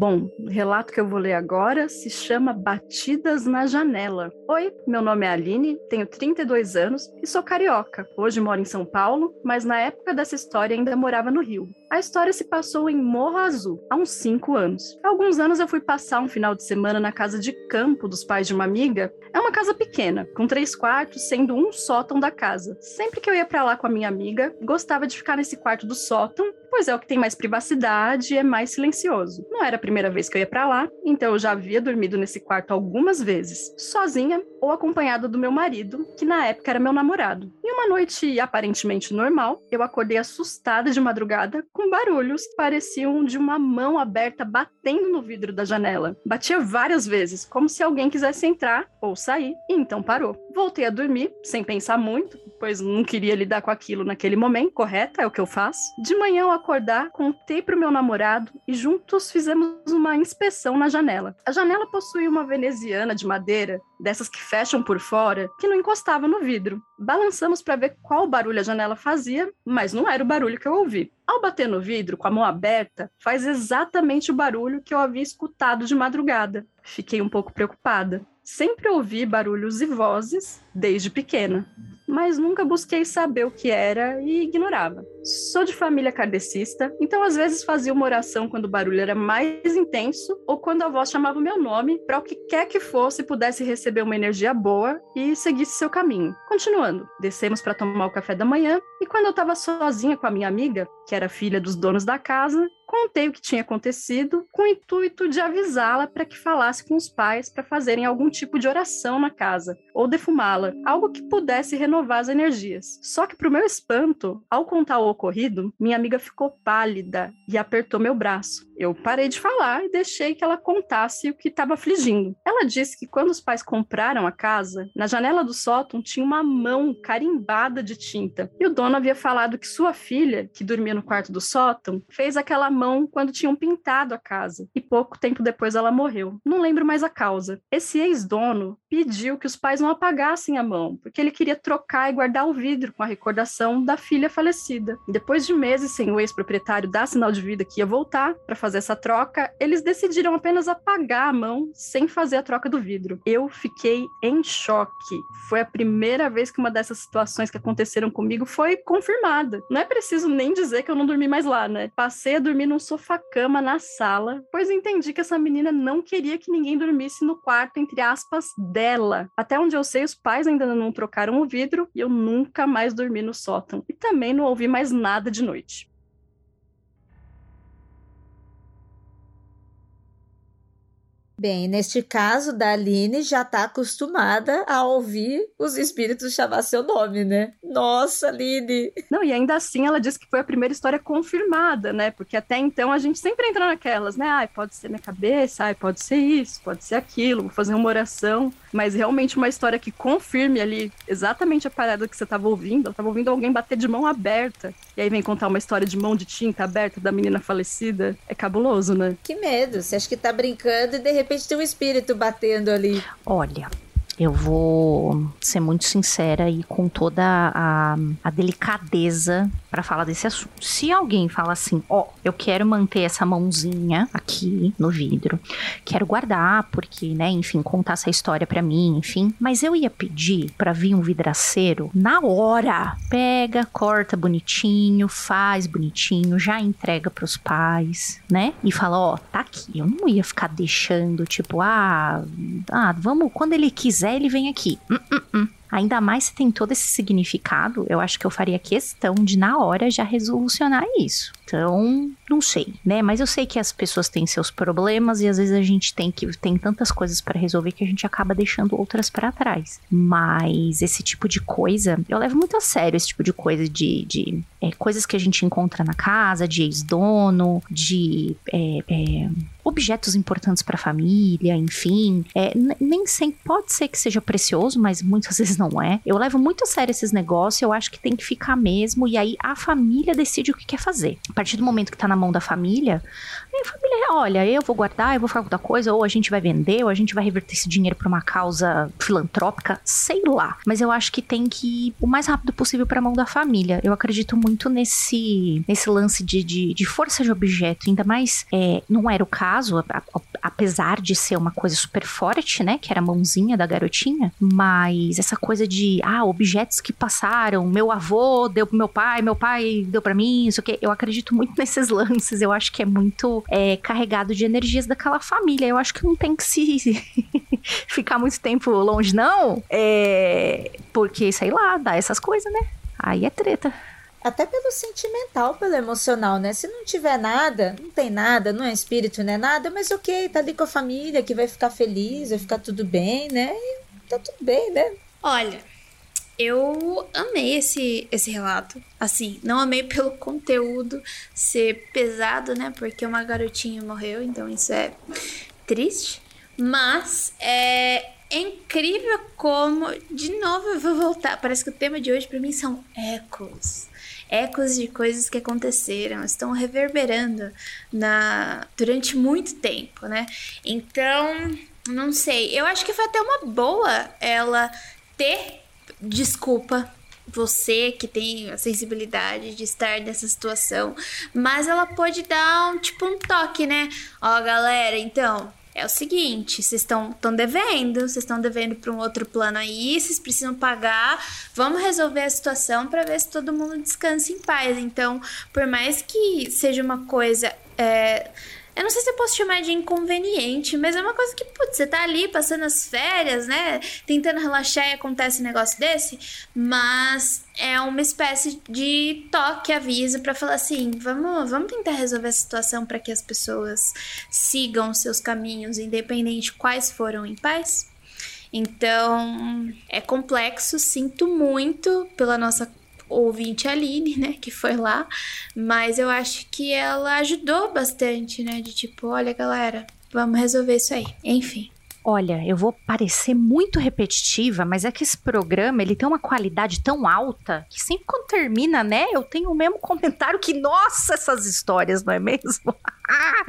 Speaker 4: Bom, o relato que eu vou ler agora se chama Batidas na Janela. Oi, meu nome é Aline, tenho 32 anos e sou carioca. Hoje moro em São Paulo, mas na época dessa história ainda morava no Rio. A história se passou em Morro Azul, há uns 5 anos. Há alguns anos eu fui passar um final de semana na casa de campo dos pais de uma amiga. É uma casa pequena, com três quartos, sendo um sótão da casa. Sempre que eu ia para lá com a minha amiga, gostava de ficar nesse quarto do sótão, pois é o que tem mais privacidade e é mais silencioso. Não era a primeira vez que eu ia para lá, então eu já havia dormido nesse quarto algumas vezes, sozinha ou acompanhada do meu marido, que na época era meu namorado. Em uma noite aparentemente normal, eu acordei assustada de madrugada com barulhos que pareciam de uma mão aberta batendo no vidro da janela. Batia várias vezes, como se alguém quisesse entrar ou sair, e então parou. Voltei a dormir, sem pensar muito, pois não queria lidar com aquilo naquele momento, correta? É o que eu faço. De manhã eu acordar, contei pro meu namorado e juntos fizemos uma inspeção na janela. A janela possui uma veneziana de madeira, dessas que fecham por fora, que não encostava no vidro. Balançamos para ver qual barulho a janela fazia, mas não era o barulho que eu ouvi. Ao bater no vidro com a mão aberta, faz exatamente o barulho que eu havia escutado de madrugada. Fiquei um pouco preocupada. Sempre ouvi barulhos e vozes desde pequena mas nunca busquei saber o que era e ignorava. Sou de família kardecista, então às vezes fazia uma oração quando o barulho era mais intenso ou quando a voz chamava o meu nome para o que quer que fosse pudesse receber uma energia boa e seguisse seu caminho. Continuando, descemos para tomar o café da manhã e quando eu estava sozinha com a minha amiga, que era filha dos donos da casa, contei o que tinha acontecido com o intuito de avisá-la para que falasse com os pais para fazerem algum tipo de oração na casa ou defumá-la, algo que pudesse renovar as energias. Só que, para o meu espanto, ao contar o ocorrido, minha amiga ficou pálida e apertou meu braço. Eu parei de falar e deixei que ela contasse o que estava afligindo. Ela disse que quando os pais compraram a casa, na janela do sótão tinha uma mão carimbada de tinta. E o dono havia falado que sua filha, que dormia no quarto do sótão, fez aquela mão quando tinham pintado a casa. E pouco tempo depois ela morreu. Não lembro mais a causa. Esse ex-dono pediu que os pais não apagassem a mão, porque ele queria trocar e guardar o vidro com a recordação da filha falecida. Depois de meses sem o ex-proprietário dar sinal de vida que ia voltar para fazer fazer essa troca, eles decidiram apenas apagar a mão sem fazer a troca do vidro. Eu fiquei em choque. Foi a primeira vez que uma dessas situações que aconteceram comigo foi confirmada. Não é preciso nem dizer que eu não dormi mais lá, né? Passei a dormir num sofá-cama na sala, pois entendi que essa menina não queria que ninguém dormisse no quarto, entre aspas, dela. Até onde eu sei, os pais ainda não trocaram o vidro e eu nunca mais dormi no sótão. E também não ouvi mais nada de noite.
Speaker 1: Bem, neste caso, da Aline já está acostumada a ouvir os espíritos chamar seu nome, né? Nossa, Aline!
Speaker 4: Não, e ainda assim ela disse que foi a primeira história confirmada, né? Porque até então a gente sempre entra naquelas, né? Ai, pode ser minha cabeça, ai, pode ser isso, pode ser aquilo, vou fazer uma oração. Mas realmente uma história que confirme ali exatamente a parada que você estava ouvindo. Ela estava ouvindo alguém bater de mão aberta. E aí vem contar uma história de mão de tinta aberta da menina falecida. É cabuloso, né?
Speaker 1: Que medo! Você acha que tá brincando e de repente repente tem um espírito batendo ali.
Speaker 3: Olha, eu vou ser muito sincera e com toda a, a delicadeza para falar desse assunto. Se alguém fala assim, ó, oh, eu quero manter essa mãozinha aqui no vidro, quero guardar porque, né, enfim, contar essa história para mim, enfim, mas eu ia pedir para vir um vidraceiro na hora. Pega, corta bonitinho, faz bonitinho, já entrega para os pais, né? E fala, ó, oh, tá aqui. Eu não ia ficar deixando tipo, ah, ah, vamos quando ele quiser quiser, ele vem aqui. Hum, hum, hum. Ainda mais se tem todo esse significado, eu acho que eu faria questão de, na hora, já resolucionar isso. Então, não sei, né? Mas eu sei que as pessoas têm seus problemas e às vezes a gente tem que tem tantas coisas para resolver que a gente acaba deixando outras para trás. Mas esse tipo de coisa, eu levo muito a sério esse tipo de coisa de, de é, coisas que a gente encontra na casa, de ex-dono, de é, é, objetos importantes para a família, enfim. É, nem sempre pode ser que seja precioso, mas muitas (laughs) vezes não é. Eu levo muito a sério esses negócios, eu acho que tem que ficar mesmo, e aí a família decide o que quer fazer. A partir do momento que tá na mão da família, a família, olha, eu vou guardar, eu vou ficar com outra coisa, ou a gente vai vender, ou a gente vai reverter esse dinheiro para uma causa filantrópica, sei lá. Mas eu acho que tem que ir o mais rápido possível para mão da família. Eu acredito muito nesse, nesse lance de, de, de força de objeto, ainda mais é, não era o caso, apesar de ser uma coisa super forte, né, que era a mãozinha da garotinha, mas essa coisa de, ah, objetos que passaram, meu avô deu pro meu pai, meu pai deu para mim, isso que eu acredito muito (laughs) nesses lances, eu acho que é muito é, carregado de energias daquela família. Eu acho que não tem que se (laughs) ficar muito tempo longe, não. É, porque, sei lá, dá essas coisas, né? Aí é treta.
Speaker 1: Até pelo sentimental, pelo emocional, né? Se não tiver nada, não tem nada, não é espírito, não é nada, mas ok, tá ali com a família que vai ficar feliz, vai ficar tudo bem, né? E tá tudo bem, né?
Speaker 2: Olha, eu amei esse, esse relato. Assim, não amei pelo (laughs) conteúdo ser pesado, né? Porque uma garotinha morreu, então isso é triste. Mas é, é incrível como, de novo, eu vou voltar. Parece que o tema de hoje para mim são ecos. Ecos de coisas que aconteceram, estão reverberando na durante muito tempo, né? Então, não sei. Eu acho que foi até uma boa ela ter desculpa você que tem a sensibilidade de estar nessa situação, mas ela pode dar um tipo um toque, né? Ó, galera, então, é o seguinte, vocês estão devendo, vocês estão devendo para um outro plano aí, vocês precisam pagar. Vamos resolver a situação para ver se todo mundo descansa em paz. Então, por mais que seja uma coisa é, eu não sei se eu posso chamar de inconveniente, mas é uma coisa que, putz, você tá ali passando as férias, né? Tentando relaxar e acontece um negócio desse. Mas é uma espécie de toque, aviso para falar assim: vamos, vamos tentar resolver a situação para que as pessoas sigam seus caminhos, independente quais foram em paz. Então, é complexo, sinto muito pela nossa ouvinte Aline, né, que foi lá, mas eu acho que ela ajudou bastante, né, de tipo, olha galera, vamos resolver isso aí. Enfim.
Speaker 3: Olha, eu vou parecer muito repetitiva, mas é que esse programa ele tem uma qualidade tão alta que sempre quando termina, né, eu tenho o mesmo comentário que, nossa, essas histórias, não é mesmo? (laughs)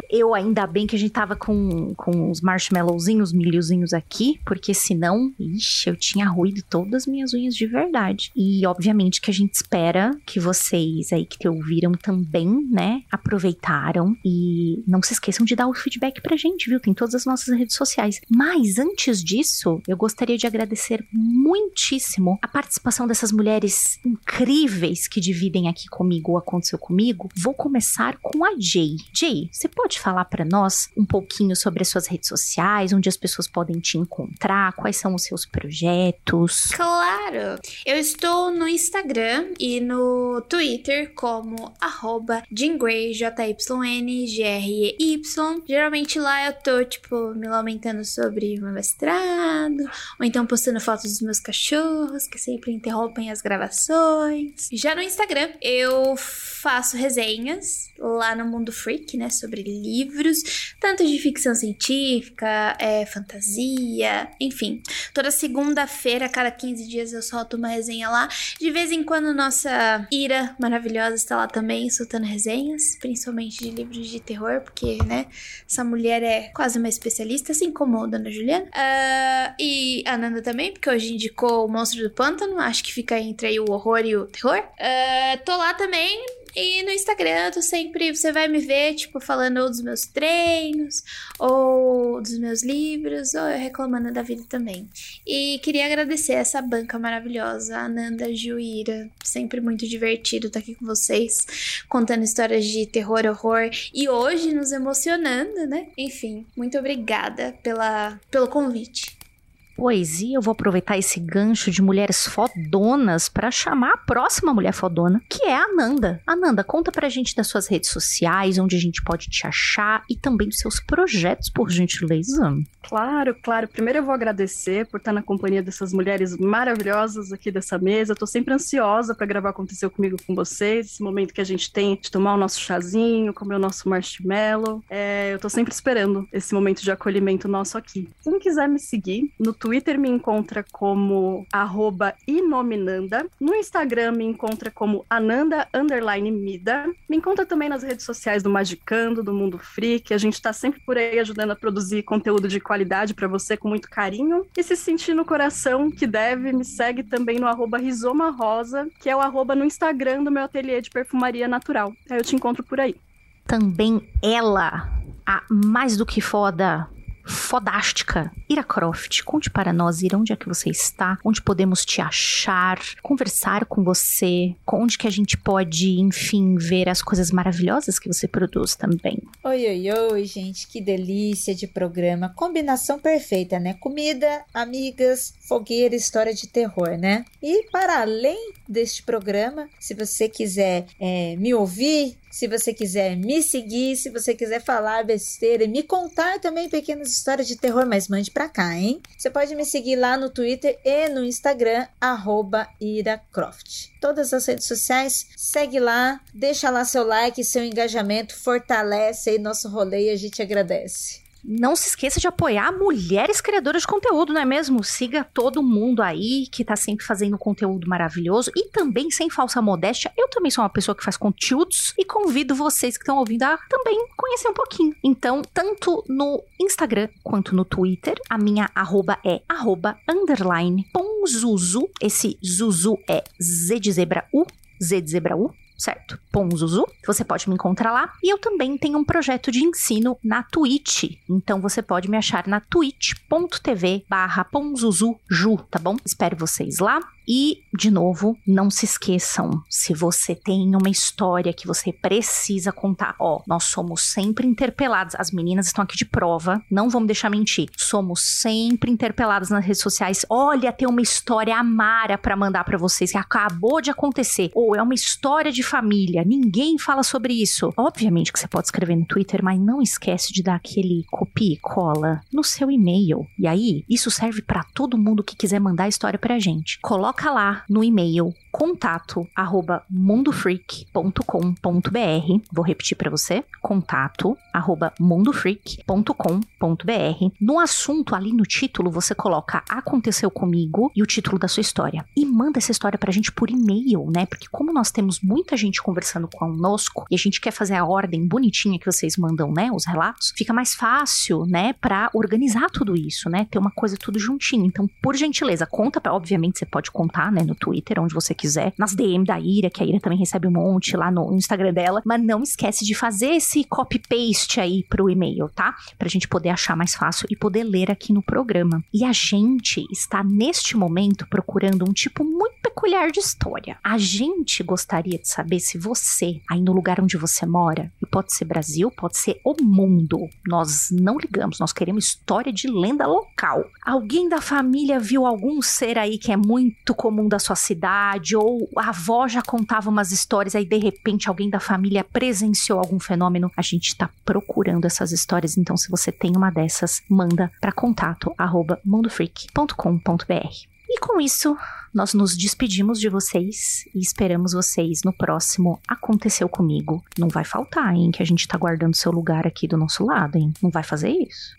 Speaker 3: eu ainda bem que a gente tava com, com os marshmallowzinhos, milhozinhos aqui, porque senão, ixi, eu tinha ruído todas as minhas unhas de verdade. E obviamente que a gente espera que vocês aí que te ouviram também, né, aproveitaram e não se esqueçam de dar o feedback pra gente, viu? Tem todas as nossas redes sociais. Mas antes disso, eu gostaria de agradecer muitíssimo a participação dessas mulheres incríveis que dividem aqui comigo o aconteceu comigo. Vou começar com a Jay. Jay, você pode falar para nós um pouquinho sobre as suas redes sociais, onde as pessoas podem te encontrar, quais são os seus projetos?
Speaker 2: Claro! Eu estou no Instagram e no Twitter como arroba G-R-E-Y. Geralmente lá eu tô, tipo, me lamentando sobre o meu mestrado, ou então postando fotos dos meus cachorros, que sempre interrompem as gravações. Já no Instagram eu faço resenhas lá no Mundo Freak, né, sobre livros, tanto de ficção científica, é, fantasia, enfim. Toda segunda-feira, cada 15 dias, eu solto uma resenha lá. De vez em quando, nossa Ira maravilhosa está lá também, soltando resenhas, principalmente de livros de terror, porque, né, essa mulher é quase uma especialista, assim como a Dona Juliana. Uh, e a Nanda também, porque hoje indicou o Monstro do Pântano, acho que fica entre aí o horror e o terror. Uh, tô lá também e no Instagram, eu sempre. Você vai me ver, tipo, falando ou dos meus treinos, ou dos meus livros, ou eu reclamando da vida também. E queria agradecer essa banca maravilhosa, Ananda Juíra. Sempre muito divertido estar aqui com vocês, contando histórias de terror, horror e hoje nos emocionando, né? Enfim, muito obrigada pela, pelo convite.
Speaker 3: Pois e eu vou aproveitar esse gancho de mulheres fodonas para chamar a próxima mulher fodona, que é a Ananda. Ananda, conta pra gente das suas redes sociais, onde a gente pode te achar e também dos seus projetos, por gentileza.
Speaker 4: Claro, claro. Primeiro eu vou agradecer por estar na companhia dessas mulheres maravilhosas aqui dessa mesa. Eu tô sempre ansiosa para gravar Aconteceu Comigo com vocês, esse momento que a gente tem de tomar o nosso chazinho, comer o nosso marshmallow. É, eu tô sempre esperando esse momento de acolhimento nosso aqui. Quem quiser me seguir, no Twitter me encontra como inominanda, no Instagram me encontra como ananda mida, me encontra também nas redes sociais do Magicando, do Mundo Freak, a gente tá sempre por aí ajudando a produzir conteúdo de qualidade para você com muito carinho. E se sentir no coração que deve, me segue também no arroba Rizoma Rosa, que é o arroba no Instagram do meu ateliê de perfumaria natural. Aí eu te encontro por aí.
Speaker 3: Também ela, a mais do que foda fodástica. Ira Croft, conte para nós, Ira, onde é que você está, onde podemos te achar, conversar com você, onde que a gente pode, enfim, ver as coisas maravilhosas que você produz também.
Speaker 1: Oi, oi, oi, gente, que delícia de programa. Combinação perfeita, né? Comida, amigas, fogueira, história de terror, né? E para além deste programa, se você quiser é, me ouvir, se você quiser me seguir, se você quiser falar besteira e me contar também pequenas histórias de terror, mas mande pra cá, hein? Você pode me seguir lá no Twitter e no Instagram, IraCroft. Todas as redes sociais, segue lá, deixa lá seu like, seu engajamento, fortalece aí nosso rolê e a gente agradece.
Speaker 3: Não se esqueça de apoiar mulheres criadoras de conteúdo, não é mesmo? Siga todo mundo aí que tá sempre fazendo conteúdo maravilhoso e também sem falsa modéstia. Eu também sou uma pessoa que faz conteúdos e convido vocês que estão ouvindo a também conhecer um pouquinho. Então, tanto no Instagram quanto no Twitter, a minha arroba é arroba underline ponzuzu. Esse zuzu é Z de zebra U, Z de zebra U certo? Ponzuzu. Você pode me encontrar lá. E eu também tenho um projeto de ensino na Twitch. Então você pode me achar na twitch.tv barra ponzuzuju, tá bom? Espero vocês lá. E, de novo, não se esqueçam, se você tem uma história que você precisa contar, ó, nós somos sempre interpelados, as meninas estão aqui de prova, não vamos deixar mentir, somos sempre interpeladas nas redes sociais, olha, tem uma história amara para mandar para vocês que acabou de acontecer, ou é uma história de família, ninguém fala sobre isso. Obviamente que você pode escrever no Twitter, mas não esquece de dar aquele copia e cola no seu e-mail. E aí, isso serve para todo mundo que quiser mandar a história pra gente. Coloca coloca lá no e-mail contato arroba mundofreak.com.br. Vou repetir para você: contato arroba mundofreak.com.br. No assunto, ali no título, você coloca Aconteceu comigo e o título da sua história. E manda essa história pra gente por e-mail, né? Porque como nós temos muita gente conversando conosco e a gente quer fazer a ordem bonitinha que vocês mandam, né? Os relatos, fica mais fácil, né? Pra organizar tudo isso, né? Ter uma coisa tudo juntinho. Então, por gentileza, conta pra. Obviamente, você pode contar, né? No Twitter, onde você quiser, nas DM da Ira, que a Ira também recebe um monte lá no Instagram dela, mas não esquece de fazer esse copy-paste aí pro e-mail, tá? Pra gente poder achar mais fácil e poder ler aqui no programa. E a gente está neste momento procurando um tipo peculiar de história. A gente gostaria de saber se você, aí no lugar onde você mora, e pode ser Brasil, pode ser o mundo, nós não ligamos, nós queremos história de lenda local. Alguém da família viu algum ser aí que é muito comum da sua cidade, ou a avó já contava umas histórias, aí de repente alguém da família presenciou algum fenômeno, a gente está procurando essas histórias. Então, se você tem uma dessas, manda para contato arroba mundofreak.com.br. E com isso, nós nos despedimos de vocês e esperamos vocês no próximo Aconteceu Comigo. Não vai faltar, hein, que a gente tá guardando seu lugar aqui do nosso lado, hein? Não vai fazer isso?